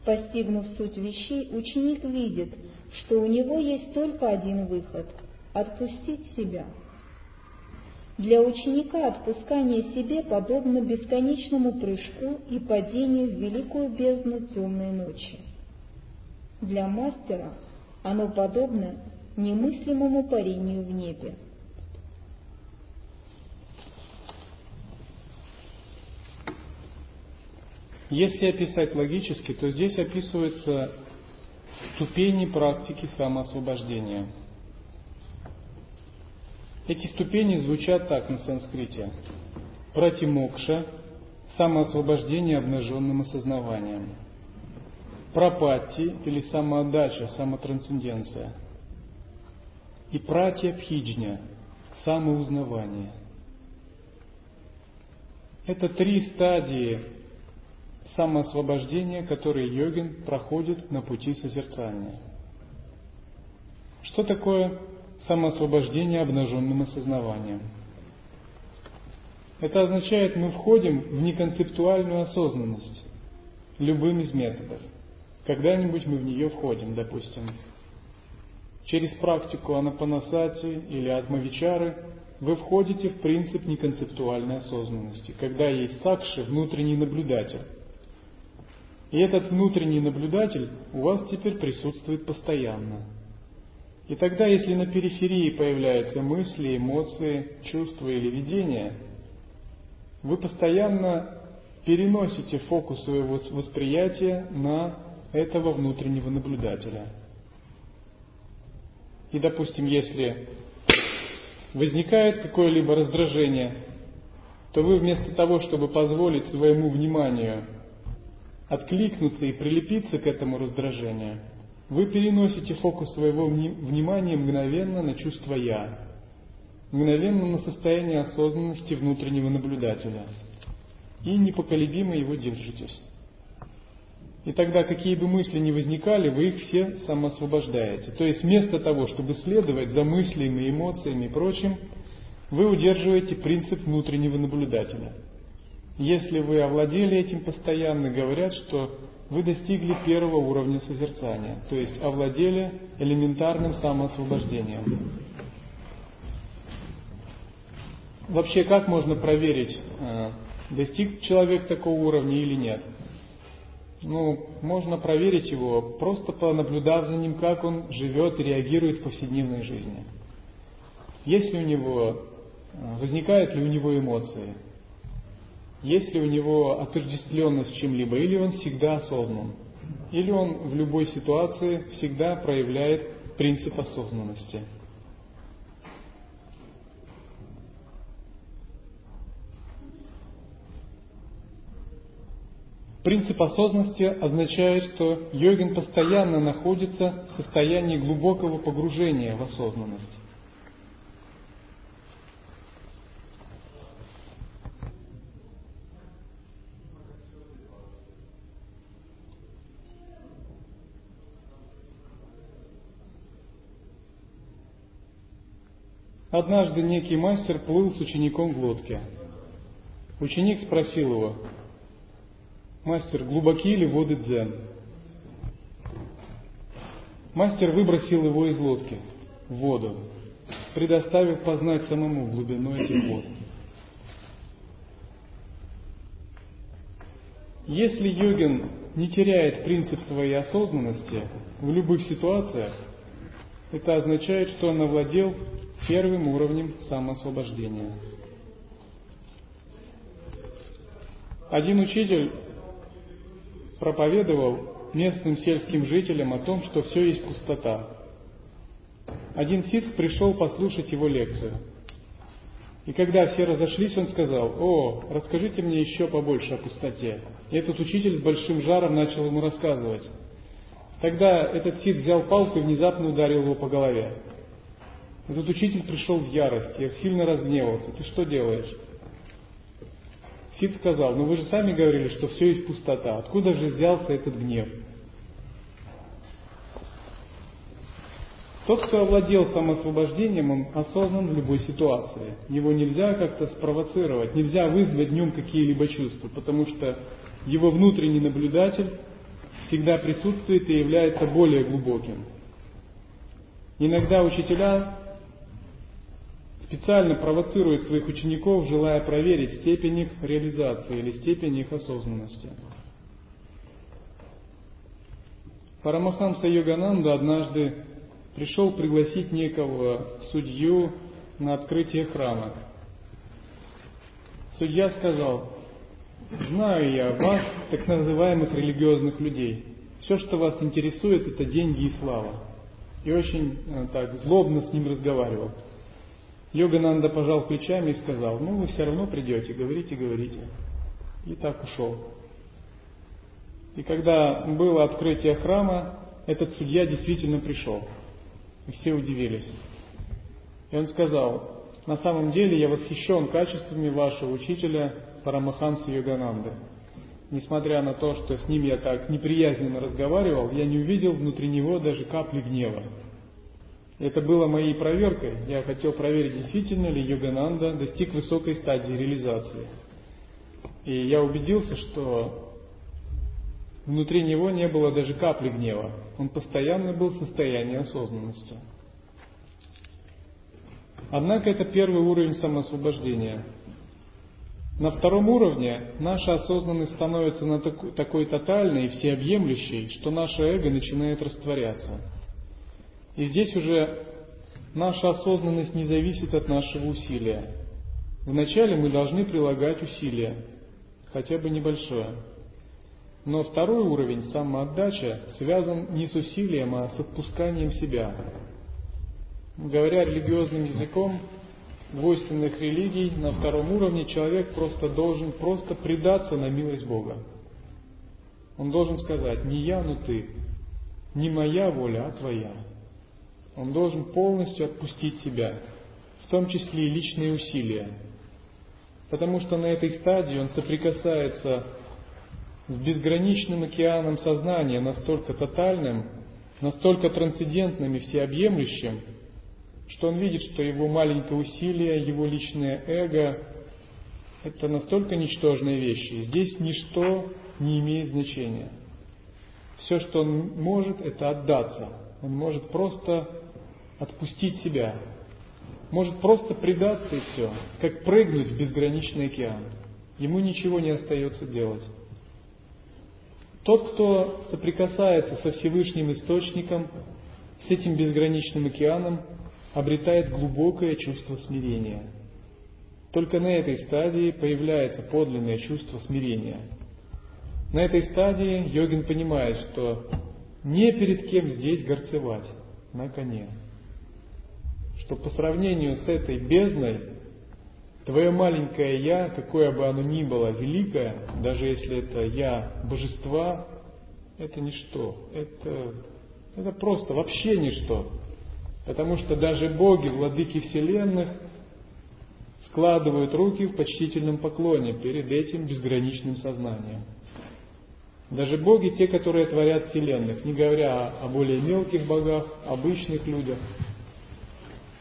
Speaker 2: Постигнув суть вещей, ученик видит, что у него есть только один выход – отпустить себя. Для ученика отпускание себе подобно бесконечному прыжку и падению в великую бездну темной ночи. Для мастера оно подобно немыслимому парению в небе.
Speaker 1: Если описать логически, то здесь описываются ступени практики самоосвобождения. Эти ступени звучат так на санскрите. Пратимокша – самоосвобождение обнаженным осознаванием. Пропатти или самоотдача, самотрансценденция. И пратья пхиджня – самоузнавание. Это три стадии самоосвобождение, которое йогин проходит на пути созерцания. Что такое самоосвобождение обнаженным осознаванием? Это означает, мы входим в неконцептуальную осознанность любым из методов. Когда-нибудь мы в нее входим, допустим, через практику анапанасати или атмавичары вы входите в принцип неконцептуальной осознанности, когда есть сакши, внутренний наблюдатель, и этот внутренний наблюдатель у вас теперь присутствует постоянно. И тогда, если на периферии появляются мысли, эмоции, чувства или видения, вы постоянно переносите фокус своего восприятия на этого внутреннего наблюдателя. И, допустим, если возникает какое-либо раздражение, то вы вместо того, чтобы позволить своему вниманию откликнуться и прилепиться к этому раздражению, вы переносите фокус своего внимания мгновенно на чувство «я», мгновенно на состояние осознанности внутреннего наблюдателя и непоколебимо его держитесь. И тогда, какие бы мысли ни возникали, вы их все самоосвобождаете. То есть вместо того, чтобы следовать за мыслями, эмоциями и прочим, вы удерживаете принцип внутреннего наблюдателя. Если вы овладели этим постоянно, говорят, что вы достигли первого уровня созерцания, то есть овладели элементарным самоосвобождением. Вообще, как можно проверить, э, достиг человек такого уровня или нет? Ну, можно проверить его, просто понаблюдав за ним, как он живет и реагирует в повседневной жизни. Есть ли у него, э, возникают ли у него эмоции, есть ли у него отождествленность с чем-либо, или он всегда осознан, или он в любой ситуации всегда проявляет принцип осознанности – Принцип осознанности означает, что йогин постоянно находится в состоянии глубокого погружения в осознанность. Однажды некий мастер плыл с учеником в лодке. Ученик спросил его, Мастер, глубокие ли воды дзен? Мастер выбросил его из лодки в воду, предоставив познать самому глубину этих вод. Если йогин не теряет принцип своей осознанности в любых ситуациях, это означает, что он овладел первым уровнем самоосвобождения. Один учитель проповедовал местным сельским жителям о том, что все есть пустота. Один ситх пришел послушать его лекцию. И когда все разошлись, он сказал, «О, расскажите мне еще побольше о пустоте». И этот учитель с большим жаром начал ему рассказывать. Тогда этот сит взял палку и внезапно ударил его по голове. Этот учитель пришел в ярость, я сильно разгневался. «Ты что делаешь?» Сид сказал, ну вы же сами говорили, что все есть пустота. Откуда же взялся этот гнев? Тот, кто овладел самоосвобождением, он осознан в любой ситуации. Его нельзя как-то спровоцировать, нельзя вызвать в нем какие-либо чувства, потому что его внутренний наблюдатель всегда присутствует и является более глубоким. Иногда учителя специально провоцирует своих учеников, желая проверить степень их реализации или степень их осознанности. Парамахамса Йогананда однажды пришел пригласить некого судью на открытие храма. Судья сказал, знаю я вас, так называемых религиозных людей. Все, что вас интересует, это деньги и слава. И очень э, так злобно с ним разговаривал. Йогананда пожал плечами и сказал, ну вы все равно придете, говорите, говорите. И так ушел. И когда было открытие храма, этот судья действительно пришел. И все удивились. И он сказал, на самом деле я восхищен качествами вашего учителя Парамаханса Йогананды. Несмотря на то, что с ним я так неприязненно разговаривал, я не увидел внутри него даже капли гнева. Это было моей проверкой. Я хотел проверить, действительно ли Йогананда достиг высокой стадии реализации. И я убедился, что внутри него не было даже капли гнева. Он постоянно был в состоянии осознанности. Однако это первый уровень самоосвобождения. На втором уровне наша осознанность становится на такой, такой тотальной и всеобъемлющей, что наше эго начинает растворяться – и здесь уже наша осознанность не зависит от нашего усилия. Вначале мы должны прилагать усилия, хотя бы небольшое. Но второй уровень, самоотдача, связан не с усилием, а с отпусканием себя. Говоря религиозным языком, двойственных религий на втором уровне человек просто должен просто предаться на милость Бога. Он должен сказать, не я, но ты, не моя воля, а твоя. Он должен полностью отпустить себя, в том числе и личные усилия. Потому что на этой стадии он соприкасается с безграничным океаном сознания, настолько тотальным, настолько трансцендентным и всеобъемлющим, что он видит, что его маленькое усилие, его личное эго – это настолько ничтожные вещи. Здесь ничто не имеет значения. Все, что он может, это отдаться. Он может просто отпустить себя. Может просто предаться и все, как прыгнуть в безграничный океан. Ему ничего не остается делать. Тот, кто соприкасается со Всевышним Источником, с этим безграничным океаном, обретает глубокое чувство смирения. Только на этой стадии появляется подлинное чувство смирения. На этой стадии йогин понимает, что не перед кем здесь горцевать на коне. Что по сравнению с этой бездной, твое маленькое «я», какое бы оно ни было великое, даже если это «я» божества, это ничто. Это, это просто вообще ничто. Потому что даже боги, владыки вселенных, складывают руки в почтительном поклоне перед этим безграничным сознанием. Даже боги, те, которые творят вселенных, не говоря о более мелких богах, обычных людях.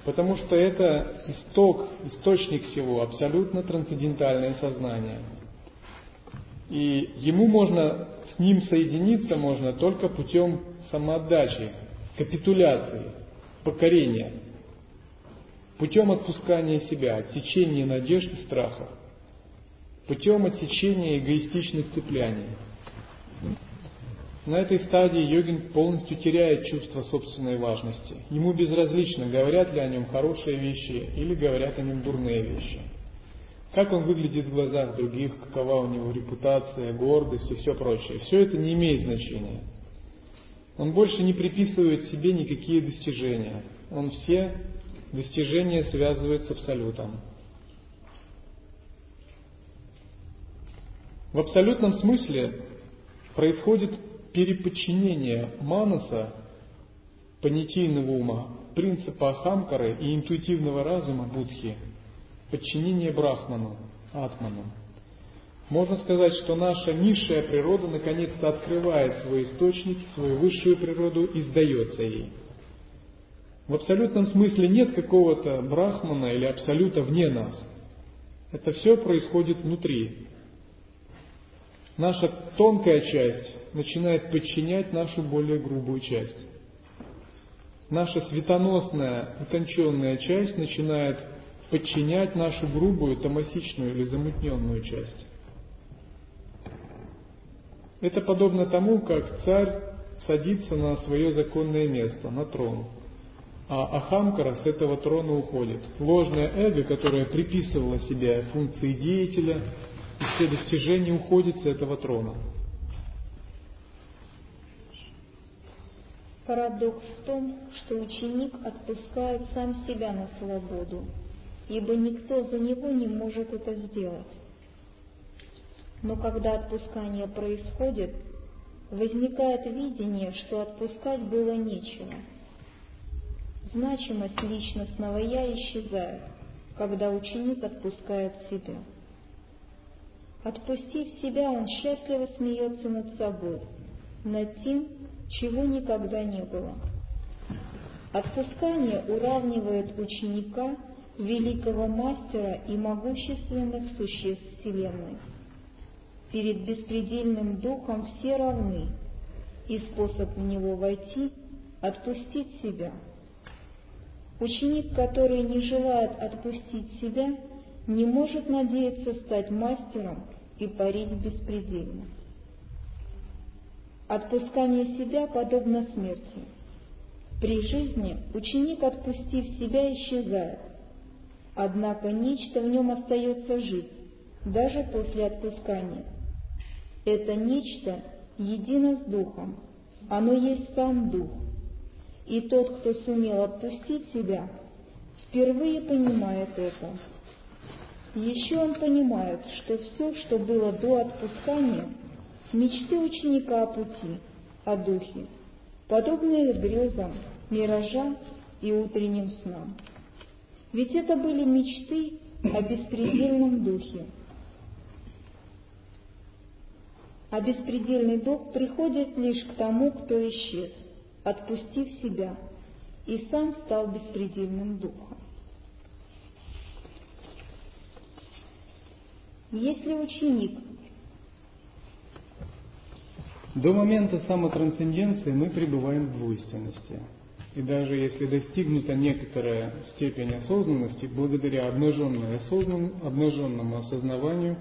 Speaker 1: Потому что это исток, источник всего, абсолютно трансцендентальное сознание. И ему можно, с ним соединиться можно только путем самоотдачи, капитуляции – покорения, путем отпускания себя, отсечения надежд и страхов, путем отсечения эгоистичных цепляний. На этой стадии йогин полностью теряет чувство собственной важности. Ему безразлично, говорят ли о нем хорошие вещи или говорят о нем дурные вещи. Как он выглядит в глазах других, какова у него репутация, гордость и все прочее. Все это не имеет значения. Он больше не приписывает себе никакие достижения. Он все достижения связывает с Абсолютом. В абсолютном смысле происходит переподчинение манаса, понятийного ума, принципа Ахамкары и интуитивного разума Будхи, подчинение Брахману, Атману. Можно сказать, что наша низшая природа наконец-то открывает свой источник, свою высшую природу и сдается ей. В абсолютном смысле нет какого-то брахмана или абсолюта вне нас. Это все происходит внутри. Наша тонкая часть начинает подчинять нашу более грубую часть. Наша светоносная, утонченная часть начинает подчинять нашу грубую, томасичную или замутненную часть. Это подобно тому, как царь садится на свое законное место, на трон. А Ахамкара с этого трона уходит. Ложное эго, которое приписывало себе функции деятеля, и все достижения уходит с этого трона.
Speaker 2: Парадокс в том, что ученик отпускает сам себя на свободу, ибо никто за него не может это сделать. Но когда отпускание происходит, возникает видение, что отпускать было нечего. Значимость личностного «я» исчезает, когда ученик отпускает себя. Отпустив себя, он счастливо смеется над собой, над тем, чего никогда не было. Отпускание уравнивает ученика, великого мастера и могущественных существ Вселенной – Перед беспредельным духом все равны, и способ в него войти — отпустить себя. Ученик, который не желает отпустить себя, не может надеяться стать мастером и парить беспредельно. Отпускание себя подобно смерти. При жизни ученик, отпустив себя, исчезает, однако нечто в нем остается жить, даже после отпускания – это нечто едино с Духом. Оно есть сам Дух. И тот, кто сумел отпустить себя, впервые понимает это. Еще он понимает, что все, что было до отпускания, мечты ученика о пути, о духе, подобные грезам, миражам и утренним снам. Ведь это были мечты о беспредельном духе. А беспредельный дух приходит лишь к тому, кто исчез, отпустив себя, и сам стал беспредельным духом. Если ученик
Speaker 1: до момента самотрансценденции мы пребываем в двойственности. И даже если достигнута некоторая степень осознанности, благодаря обнаженной осознан... обнаженному осознаванию,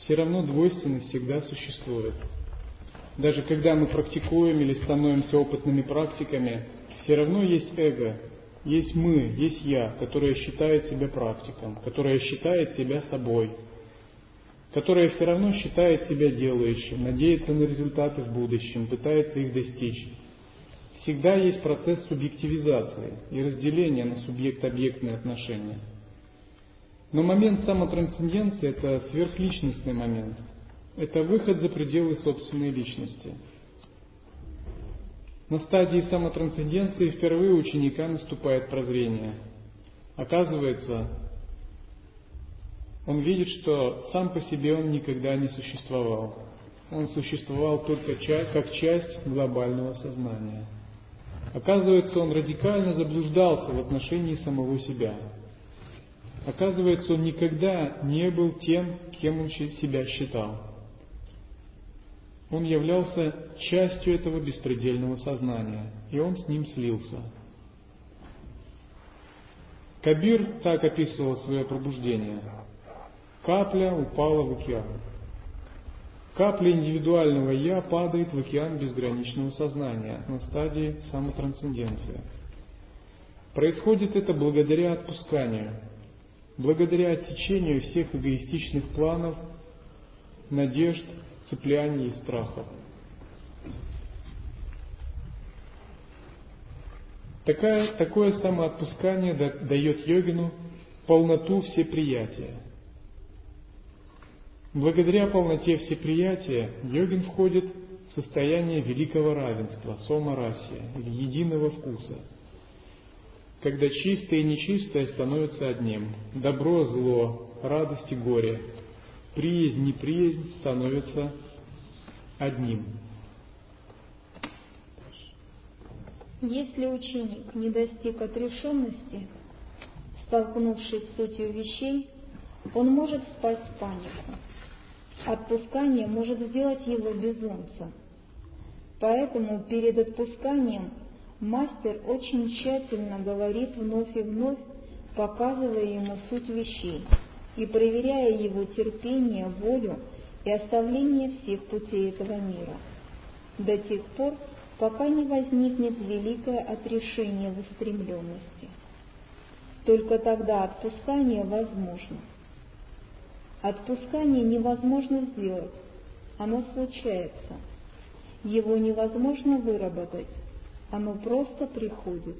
Speaker 1: все равно двойственность всегда существует. Даже когда мы практикуем или становимся опытными практиками, все равно есть эго, есть мы, есть я, которое считает себя практиком, которое считает себя собой – которая все равно считает себя делающим, надеется на результаты в будущем, пытается их достичь. Всегда есть процесс субъективизации и разделения на субъект-объектные отношения. Но момент самотрансценденции – это сверхличностный момент. Это выход за пределы собственной личности. На стадии самотрансценденции впервые у ученика наступает прозрение. Оказывается, он видит, что сам по себе он никогда не существовал. Он существовал только как часть глобального сознания. Оказывается, он радикально заблуждался в отношении самого себя. Оказывается, он никогда не был тем, кем он себя считал. Он являлся частью этого беспредельного сознания, и он с ним слился. Кабир так описывал свое пробуждение – Капля упала в океан. Капля индивидуального «я» падает в океан безграничного сознания на стадии самотрансценденции. Происходит это благодаря отпусканию, благодаря отсечению всех эгоистичных планов, надежд, цепляний и страхов. Такое, такое самоотпускание дает йогину полноту всеприятия – Благодаря полноте всеприятия йогин входит в состояние великого равенства, сома-расия, или единого вкуса, когда чистое и нечистое становятся одним, добро, зло, радость и горе, приязнь, неприязнь становятся одним.
Speaker 2: Если ученик не достиг отрешенности, столкнувшись с сутью вещей, он может впасть в панику. Отпускание может сделать его безумцем. Поэтому перед отпусканием мастер очень тщательно говорит вновь и вновь, показывая ему суть вещей и проверяя его терпение, волю и оставление всех путей этого мира, до тех пор, пока не возникнет великое отрешение в устремленности. Только тогда отпускание возможно – Отпускание невозможно сделать, оно случается. Его невозможно выработать, оно просто приходит.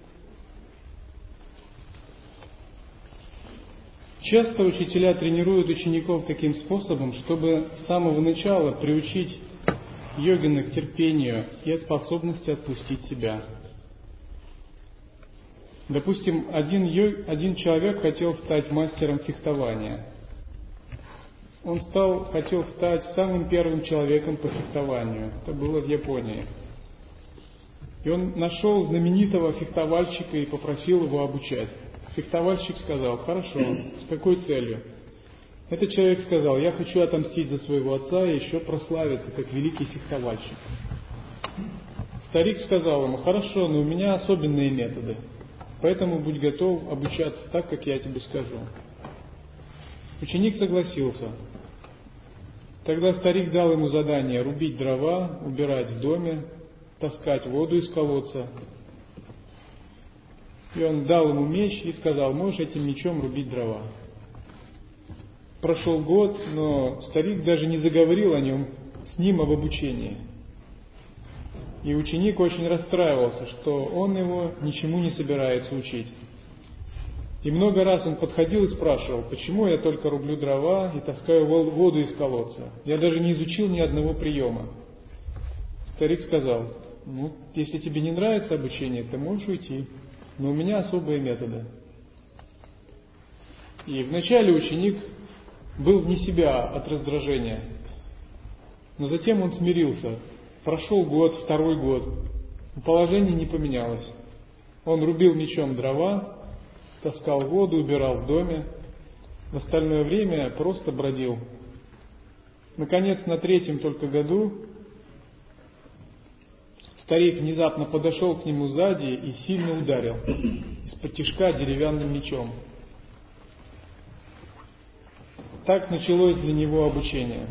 Speaker 1: Часто учителя тренируют учеников таким способом, чтобы с самого начала приучить йогина к терпению и от способности отпустить себя. Допустим, один, йог, один человек хотел стать мастером фехтования – он стал, хотел стать самым первым человеком по фехтованию. Это было в Японии. И он нашел знаменитого фехтовальщика и попросил его обучать. Фехтовальщик сказал, хорошо, с какой целью? Этот человек сказал, я хочу отомстить за своего отца и еще прославиться, как великий фехтовальщик. Старик сказал ему, хорошо, но у меня особенные методы, поэтому будь готов обучаться так, как я тебе скажу. Ученик согласился. Тогда старик дал ему задание рубить дрова, убирать в доме, таскать воду из колодца. И он дал ему меч и сказал, можешь этим мечом рубить дрова. Прошел год, но старик даже не заговорил о нем с ним об обучении. И ученик очень расстраивался, что он его ничему не собирается учить. И много раз он подходил и спрашивал, почему я только рублю дрова и таскаю воду из колодца. Я даже не изучил ни одного приема. Старик сказал, ну, если тебе не нравится обучение, ты можешь уйти, но у меня особые методы. И вначале ученик был вне себя от раздражения, но затем он смирился. Прошел год, второй год, положение не поменялось. Он рубил мечом дрова, таскал воду, убирал в доме. В остальное время просто бродил. Наконец, на третьем только году старик внезапно подошел к нему сзади и сильно ударил из-под тяжка деревянным мечом. Так началось для него обучение.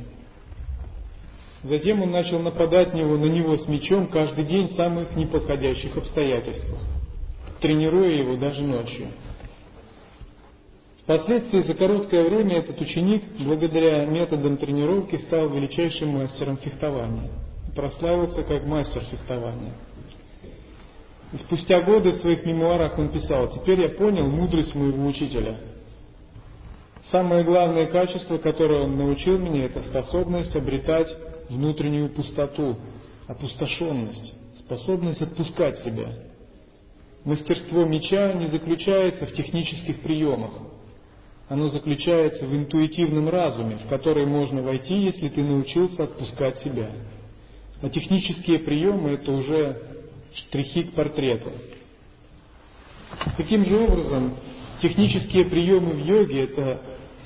Speaker 1: Затем он начал нападать на него, на него с мечом каждый день в самых неподходящих обстоятельствах, тренируя его даже ночью. Впоследствии за короткое время этот ученик, благодаря методам тренировки, стал величайшим мастером фехтования. Прославился как мастер фехтования. И спустя годы в своих мемуарах он писал, «Теперь я понял мудрость моего учителя. Самое главное качество, которое он научил меня, это способность обретать внутреннюю пустоту, опустошенность, способность отпускать себя. Мастерство меча не заключается в технических приемах, оно заключается в интуитивном разуме, в который можно войти, если ты научился отпускать себя. А технические приемы – это уже штрихи к портрету. Таким же образом, технические приемы в йоге – это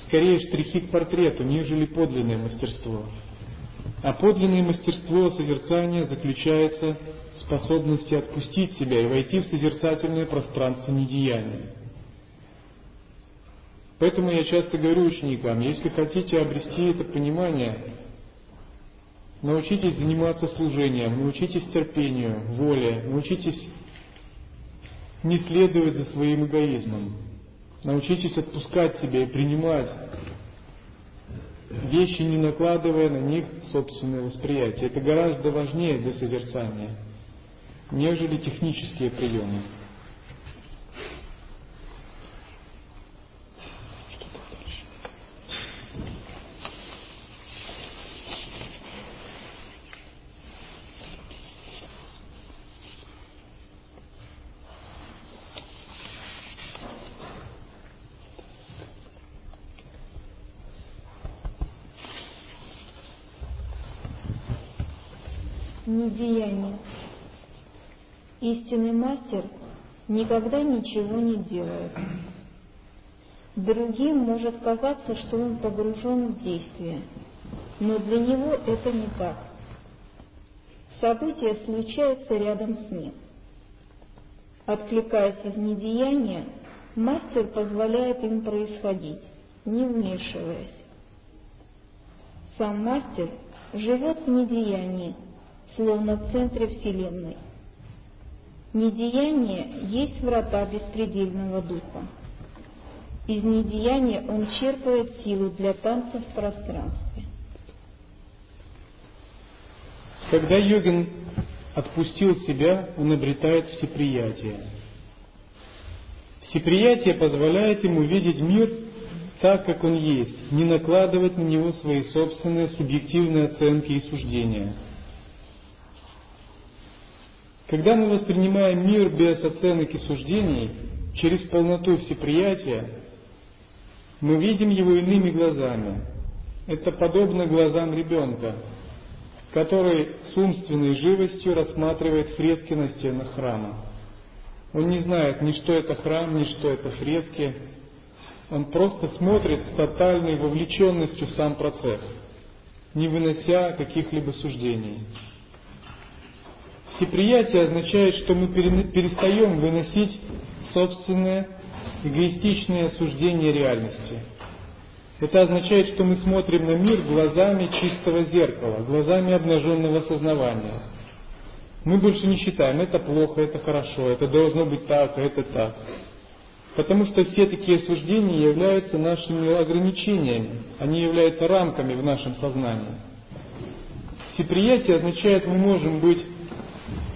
Speaker 1: скорее штрихи к портрету, нежели подлинное мастерство. А подлинное мастерство созерцания заключается в способности отпустить себя и войти в созерцательное пространство недеяния. Поэтому я часто говорю ученикам, если хотите обрести это понимание, научитесь заниматься служением, научитесь терпению, воле, научитесь не следовать за своим эгоизмом, научитесь отпускать себя и принимать вещи, не накладывая на них собственное восприятие. Это гораздо важнее для созерцания, нежели технические приемы.
Speaker 2: Недеяние. Истинный мастер никогда ничего не делает. Другим может казаться, что он погружен в действие, но для него это не так. События случаются рядом с ним. Откликаясь из недеяния, мастер позволяет им происходить, не вмешиваясь. Сам мастер живет в недеянии, словно в центре Вселенной. Недеяние есть врата беспредельного духа. Из недеяния он черпает силу для танца в пространстве.
Speaker 1: Когда йогин отпустил себя, он обретает всеприятие. Всеприятие позволяет ему видеть мир так, как он есть, не накладывать на него свои собственные субъективные оценки и суждения – когда мы воспринимаем мир без оценок и суждений, через полноту всеприятия, мы видим его иными глазами. Это подобно глазам ребенка, который с умственной живостью рассматривает фрески на стенах храма. Он не знает ни что это храм, ни что это фрески. Он просто смотрит с тотальной вовлеченностью в сам процесс, не вынося каких-либо суждений. Всеприятие означает, что мы перестаем выносить собственные эгоистичные суждения реальности. Это означает, что мы смотрим на мир глазами чистого зеркала, глазами обнаженного сознавания. Мы больше не считаем, это плохо, это хорошо, это должно быть так, а это так. Потому что все такие суждения являются нашими ограничениями, они являются рамками в нашем сознании. Всеприятие означает, мы можем быть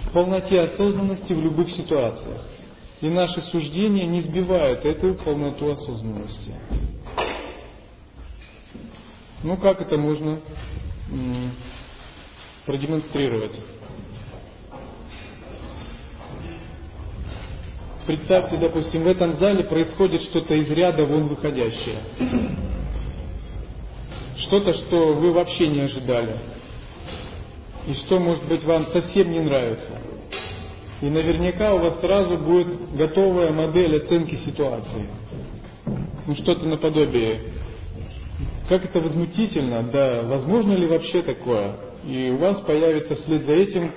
Speaker 1: в полноте осознанности в любых ситуациях. И наши суждения не сбивают эту полноту осознанности. Ну как это можно продемонстрировать? Представьте, допустим, в этом зале происходит что-то из ряда вон выходящее. Что-то, что вы вообще не ожидали. И что, может быть, вам совсем не нравится. И наверняка у вас сразу будет готовая модель оценки ситуации. Ну, что-то наподобие. Как это возмутительно, да, возможно ли вообще такое? И у вас появится вслед за этим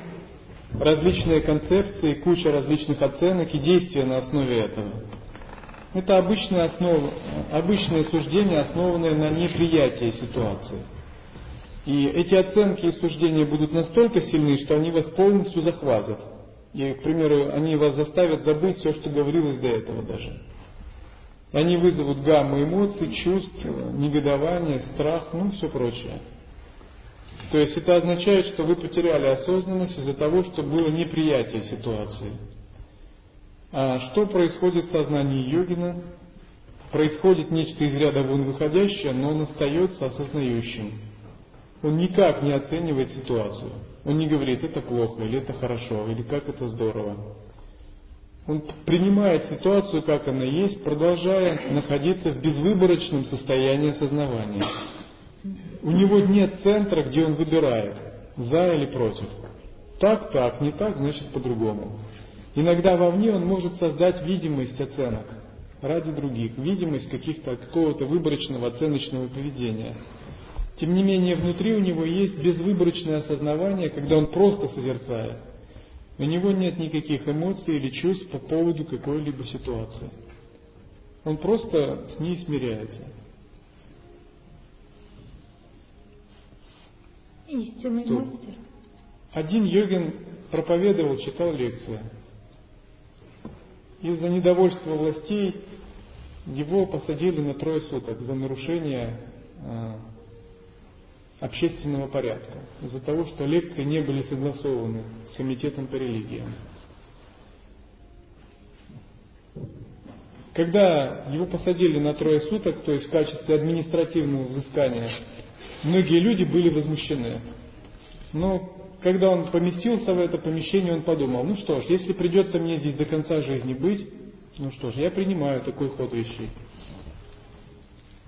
Speaker 1: различные концепции, куча различных оценок и действия на основе этого. Это обычные, основ, обычные суждения, основанные на неприятии ситуации. И эти оценки и суждения будут настолько сильны, что они вас полностью захватят. И, к примеру, они вас заставят забыть все, что говорилось до этого даже. Они вызовут гамму эмоций, чувств, негодование, страх, ну все прочее. То есть это означает, что вы потеряли осознанность из-за того, что было неприятие ситуации. А что происходит в сознании йогина? Происходит нечто из ряда вон выходящее, но он остается осознающим. Он никак не оценивает ситуацию. Он не говорит, это плохо, или это хорошо, или как это здорово. Он принимает ситуацию, как она есть, продолжая находиться в безвыборочном состоянии осознавания. У него нет центра, где он выбирает, за или против. Так, так, не так, значит по-другому. Иногда вовне он может создать видимость оценок ради других, видимость каких-то какого-то выборочного оценочного поведения. Тем не менее, внутри у него есть безвыборочное осознавание, когда он просто созерцает. У него нет никаких эмоций или чувств по поводу какой-либо ситуации. Он просто с ней смиряется.
Speaker 2: Истинный Стоп. мастер.
Speaker 1: Один йогин проповедовал, читал лекции. Из-за недовольства властей его посадили на трое суток за нарушение э, общественного порядка, из-за того, что лекции не были согласованы с комитетом по религиям. Когда его посадили на трое суток, то есть в качестве административного взыскания, многие люди были возмущены. Но когда он поместился в это помещение, он подумал, ну что ж, если придется мне здесь до конца жизни быть, ну что ж, я принимаю такой ход вещей.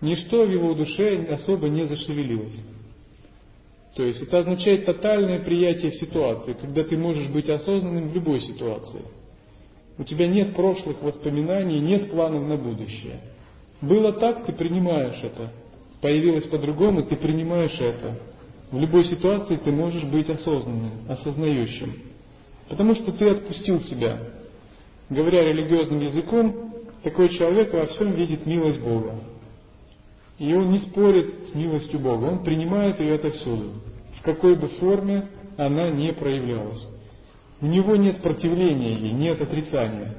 Speaker 1: Ничто в его душе особо не зашевелилось. То есть это означает тотальное приятие ситуации, когда ты можешь быть осознанным в любой ситуации. У тебя нет прошлых воспоминаний, нет планов на будущее. Было так, ты принимаешь это. Появилось по-другому, ты принимаешь это. В любой ситуации ты можешь быть осознанным, осознающим. Потому что ты отпустил себя. Говоря религиозным языком, такой человек во всем видит милость Бога. И он не спорит с милостью Бога, он принимает ее отовсюду, в какой бы форме она не проявлялась. У него нет противления ей, нет отрицания.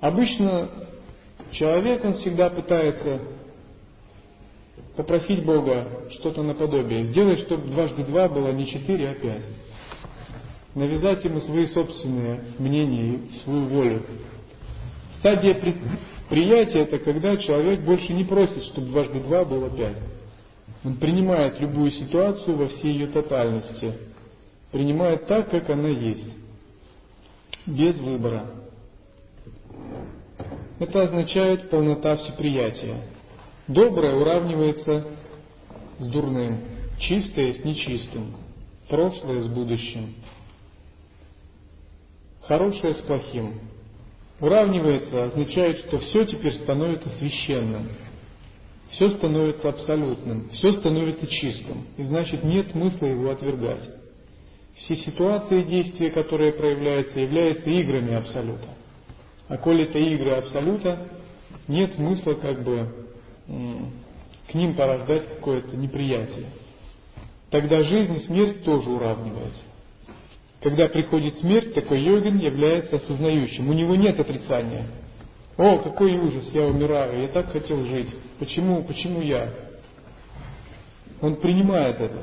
Speaker 1: Обычно человек, он всегда пытается попросить Бога что-то наподобие. Сделай, чтобы дважды два было не четыре, а пять. Навязать ему свои собственные мнения и свою волю. Стадия Приятие это когда человек больше не просит, чтобы дважды два было пять. Он принимает любую ситуацию во всей ее тотальности. Принимает так, как она есть. Без выбора. Это означает полнота всеприятия. Доброе уравнивается с дурным, чистое с нечистым, прошлое с будущим, хорошее с плохим, Уравнивается означает, что все теперь становится священным, все становится абсолютным, все становится чистым, и значит нет смысла его отвергать. Все ситуации и действия, которые проявляются, являются играми Абсолюта. А коли это игры Абсолюта, нет смысла как бы к ним порождать какое-то неприятие. Тогда жизнь и смерть тоже уравниваются. Когда приходит смерть, такой йогин является осознающим. У него нет отрицания. О, какой ужас, я умираю, я так хотел жить. Почему, почему я? Он принимает это.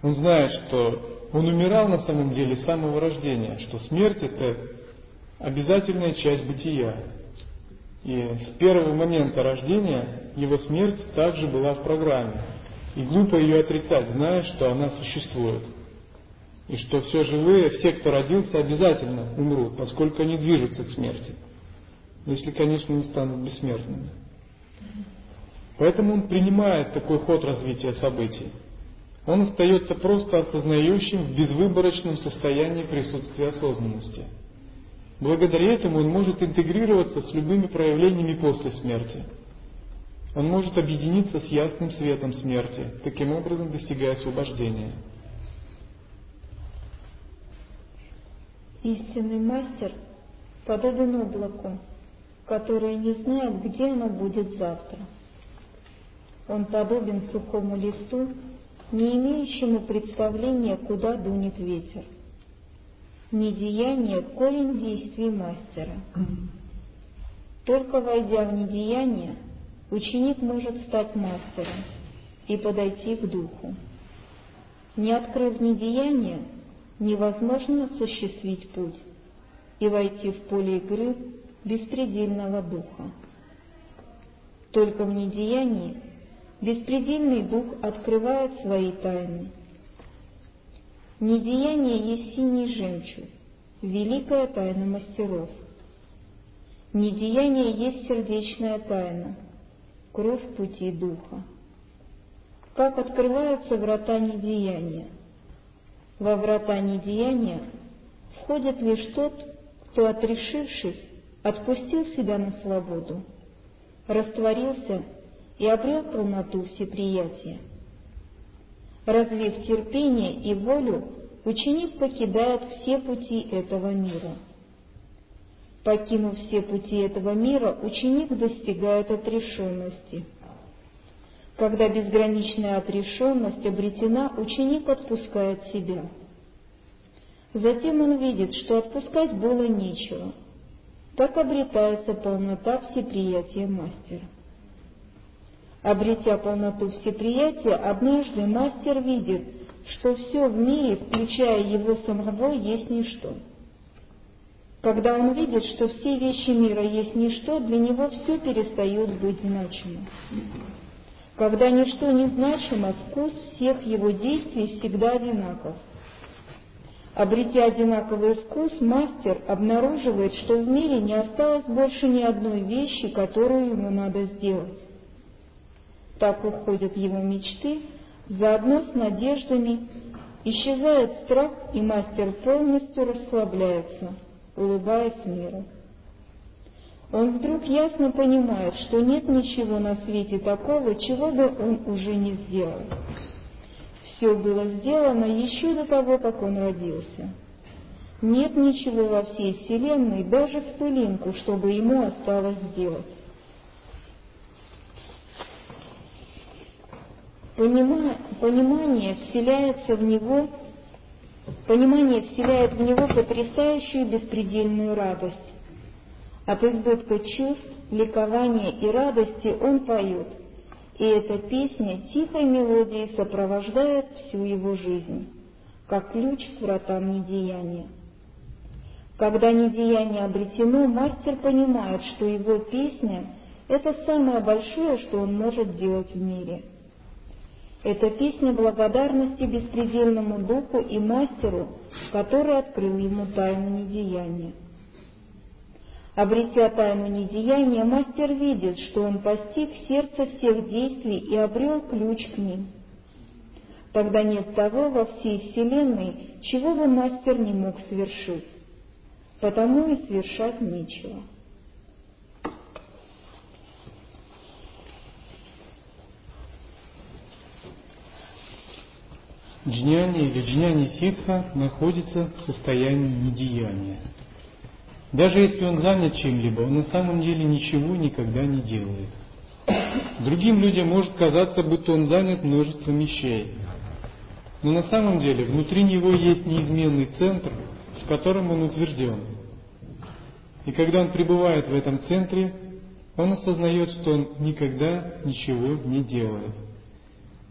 Speaker 1: Он знает, что он умирал на самом деле с самого рождения, что смерть это обязательная часть бытия. И с первого момента рождения его смерть также была в программе. И глупо ее отрицать, зная, что она существует. И что все живые, все, кто родился, обязательно умрут, поскольку они движутся к смерти. Если, конечно, не станут бессмертными. Поэтому он принимает такой ход развития событий. Он остается просто осознающим в безвыборочном состоянии присутствия осознанности. Благодаря этому он может интегрироваться с любыми проявлениями после смерти. Он может объединиться с ясным светом смерти, таким образом достигая освобождения.
Speaker 2: Истинный мастер подобен облаку, которое не знает, где оно будет завтра. Он подобен сухому листу, не имеющему представления, куда дунет ветер. Недеяние – корень действий мастера. Только войдя в недеяние, ученик может стать мастером и подойти к духу. Не открыв недеяние, невозможно осуществить путь и войти в поле игры беспредельного духа. Только в недеянии беспредельный дух открывает свои тайны. Недеяние есть синий жемчуг, великая тайна мастеров. Недеяние есть сердечная тайна, кровь пути духа. Как открываются врата недеяния? Во врата недеяния входит лишь тот, кто, отрешившись, отпустил себя на свободу, растворился и обрел полноту всеприятия. Развив терпение и волю, ученик покидает все пути этого мира. Покинув все пути этого мира, ученик достигает отрешенности. Когда безграничная отрешенность обретена, ученик отпускает себя. Затем он видит, что отпускать было нечего. Так обретается полнота всеприятия мастера. Обретя полноту всеприятия, однажды мастер видит, что все в мире, включая его самого, есть ничто. Когда он видит, что все вещи мира есть ничто, для него все перестает быть значимым. Когда ничто не значимо, вкус всех его действий всегда одинаков. Обретя одинаковый вкус, мастер обнаруживает, что в мире не осталось больше ни одной вещи, которую ему надо сделать. Так уходят его мечты, заодно с надеждами, исчезает страх, и мастер полностью расслабляется, улыбаясь миру. Он вдруг ясно понимает, что нет ничего на свете такого, чего бы он уже не сделал. Все было сделано еще до того, как он родился. Нет ничего во всей Вселенной, даже в пылинку, чтобы ему осталось сделать. понимание вселяется в него, понимание вселяет в него потрясающую беспредельную радость. От избытка чувств, ликования и радости он поет, и эта песня тихой мелодией сопровождает всю его жизнь, как ключ к вратам недеяния. Когда недеяние обретено, мастер понимает, что его песня — это самое большое, что он может делать в мире — это песня благодарности беспредельному духу и мастеру, который открыл ему тайну недеяния. Обретя тайну недеяния, мастер видит, что он постиг сердце всех действий и обрел ключ к ним. Тогда нет того во всей Вселенной, чего бы мастер не мог совершить, потому и совершать нечего.
Speaker 1: джняни или джняни ситха находится в состоянии недеяния. Даже если он занят чем-либо, он на самом деле ничего никогда не делает. Другим людям может казаться, будто он занят множеством вещей. Но на самом деле внутри него есть неизменный центр, в котором он утвержден. И когда он пребывает в этом центре, он осознает, что он никогда ничего не делает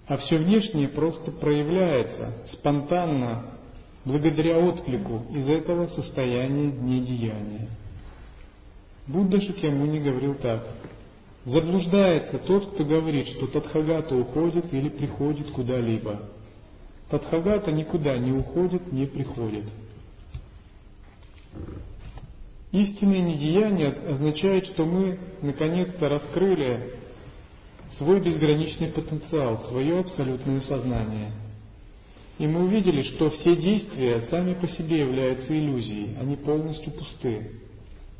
Speaker 1: а все внешнее просто проявляется спонтанно, благодаря отклику из этого состояния недеяния. Будда Шакьямуни говорил так. Заблуждается тот, кто говорит, что Тадхагата уходит или приходит куда-либо. Тадхагата никуда не уходит, не приходит. Истинное недеяние означает, что мы наконец-то раскрыли свой безграничный потенциал, свое абсолютное сознание. И мы увидели, что все действия сами по себе являются иллюзией, они полностью пусты.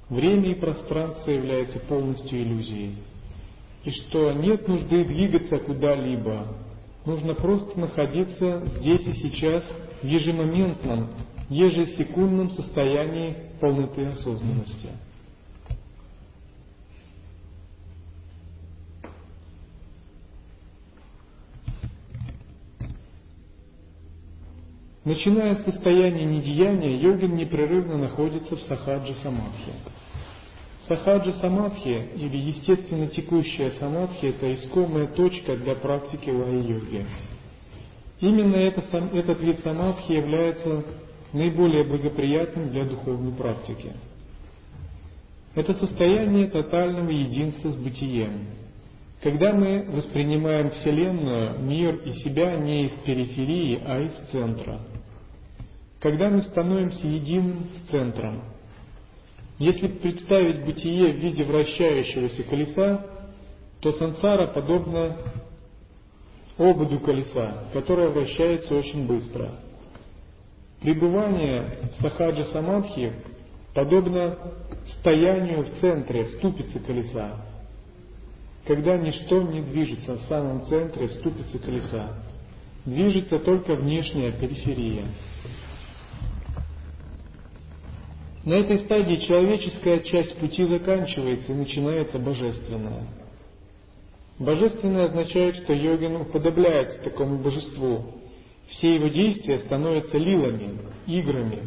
Speaker 1: Время и пространство являются полностью иллюзией. И что нет нужды двигаться куда-либо. Нужно просто находиться здесь и сейчас в ежемоментном, ежесекундном состоянии полноты осознанности. Начиная с состояния недеяния, йогин непрерывно находится в сахаджа самадхи. Сахаджа самадхи или естественно текущая самадхи – это искомая точка для практики лай-йоги. Именно это, этот вид самадхи является наиболее благоприятным для духовной практики. Это состояние тотального единства с бытием, когда мы воспринимаем Вселенную, мир и себя не из периферии, а из центра – когда мы становимся единым центром. Если представить бытие в виде вращающегося колеса, то сансара подобна ободу колеса, которое вращается очень быстро. Пребывание в сахаджа самадхи подобно стоянию в центре, в ступице колеса, когда ничто не движется в самом центре, в ступице колеса. Движется только внешняя периферия. На этой стадии человеческая часть пути заканчивается и начинается божественная. Божественное означает, что йогин уподобляется такому божеству. Все его действия становятся лилами, играми.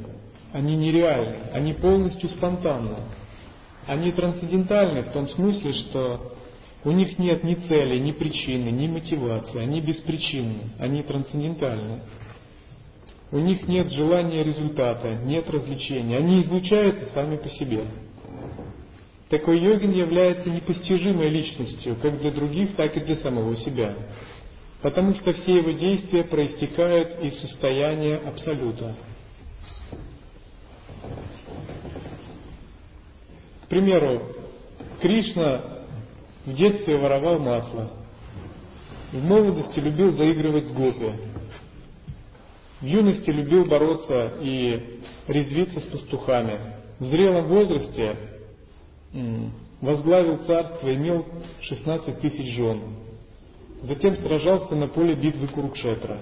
Speaker 1: Они нереальны, они полностью спонтанны. Они трансцендентальны в том смысле, что у них нет ни цели, ни причины, ни мотивации. Они беспричинны, они трансцендентальны. У них нет желания результата, нет развлечения. Они излучаются сами по себе. Такой йогин является непостижимой личностью, как для других, так и для самого себя. Потому что все его действия проистекают из состояния Абсолюта. К примеру, Кришна в детстве воровал масло. В молодости любил заигрывать с гопи. В юности любил бороться и резвиться с пастухами. В зрелом возрасте возглавил царство, имел 16 тысяч жен. Затем сражался на поле битвы Курукшетра.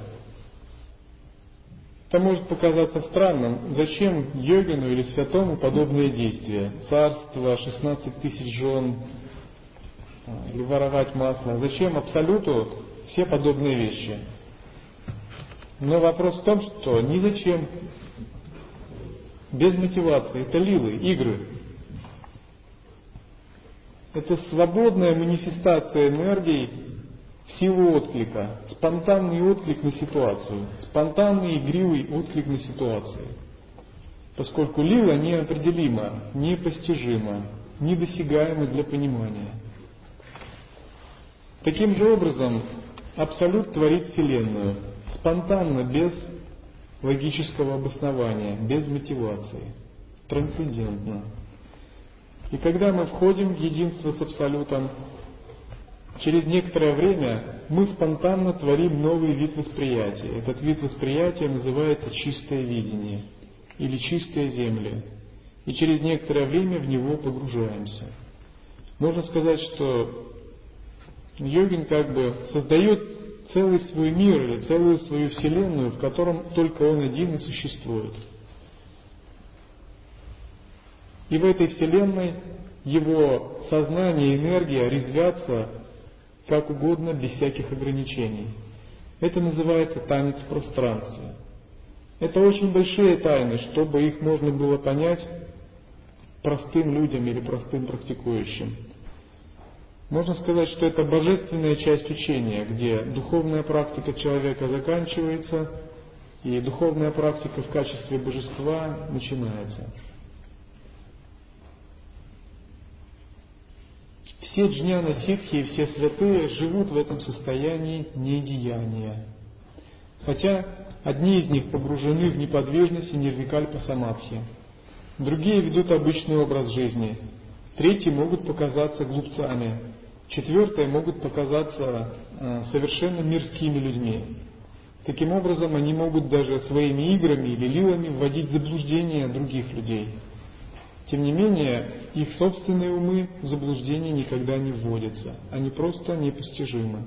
Speaker 1: Это может показаться странным. Зачем йогину или святому подобные действия? Царство, 16 тысяч жен, а, или воровать масло. Зачем абсолюту все подобные вещи? Но вопрос в том, что ни зачем, без мотивации, это лилы, игры. Это свободная манифестация энергии в силу отклика, спонтанный отклик на ситуацию, спонтанный игривый отклик на ситуацию. Поскольку лила неопределима, непостижима, недосягаема для понимания. Таким же образом, Абсолют творит Вселенную, спонтанно, без логического обоснования, без мотивации, трансцендентно. И когда мы входим в единство с Абсолютом, через некоторое время мы спонтанно творим новый вид восприятия. Этот вид восприятия называется чистое видение или чистая земля. И через некоторое время в него погружаемся. Можно сказать, что йогин как бы создает целый свой мир или целую свою вселенную, в котором только он один и существует. И в этой вселенной его сознание и энергия резвятся как угодно, без всяких ограничений. Это называется танец в пространстве. Это очень большие тайны, чтобы их можно было понять простым людям или простым практикующим. Можно сказать, что это божественная часть учения, где духовная практика человека заканчивается, и духовная практика в качестве божества начинается. Все джняна ситхи и все святые живут в этом состоянии недеяния. Хотя одни из них погружены в неподвижность и нирвикальпа самадхи, другие ведут обычный образ жизни, третьи могут показаться глупцами, четвертые могут показаться э, совершенно мирскими людьми. Таким образом, они могут даже своими играми или лилами вводить в заблуждение других людей – тем не менее, их собственные умы в заблуждение никогда не вводятся. Они просто непостижимы.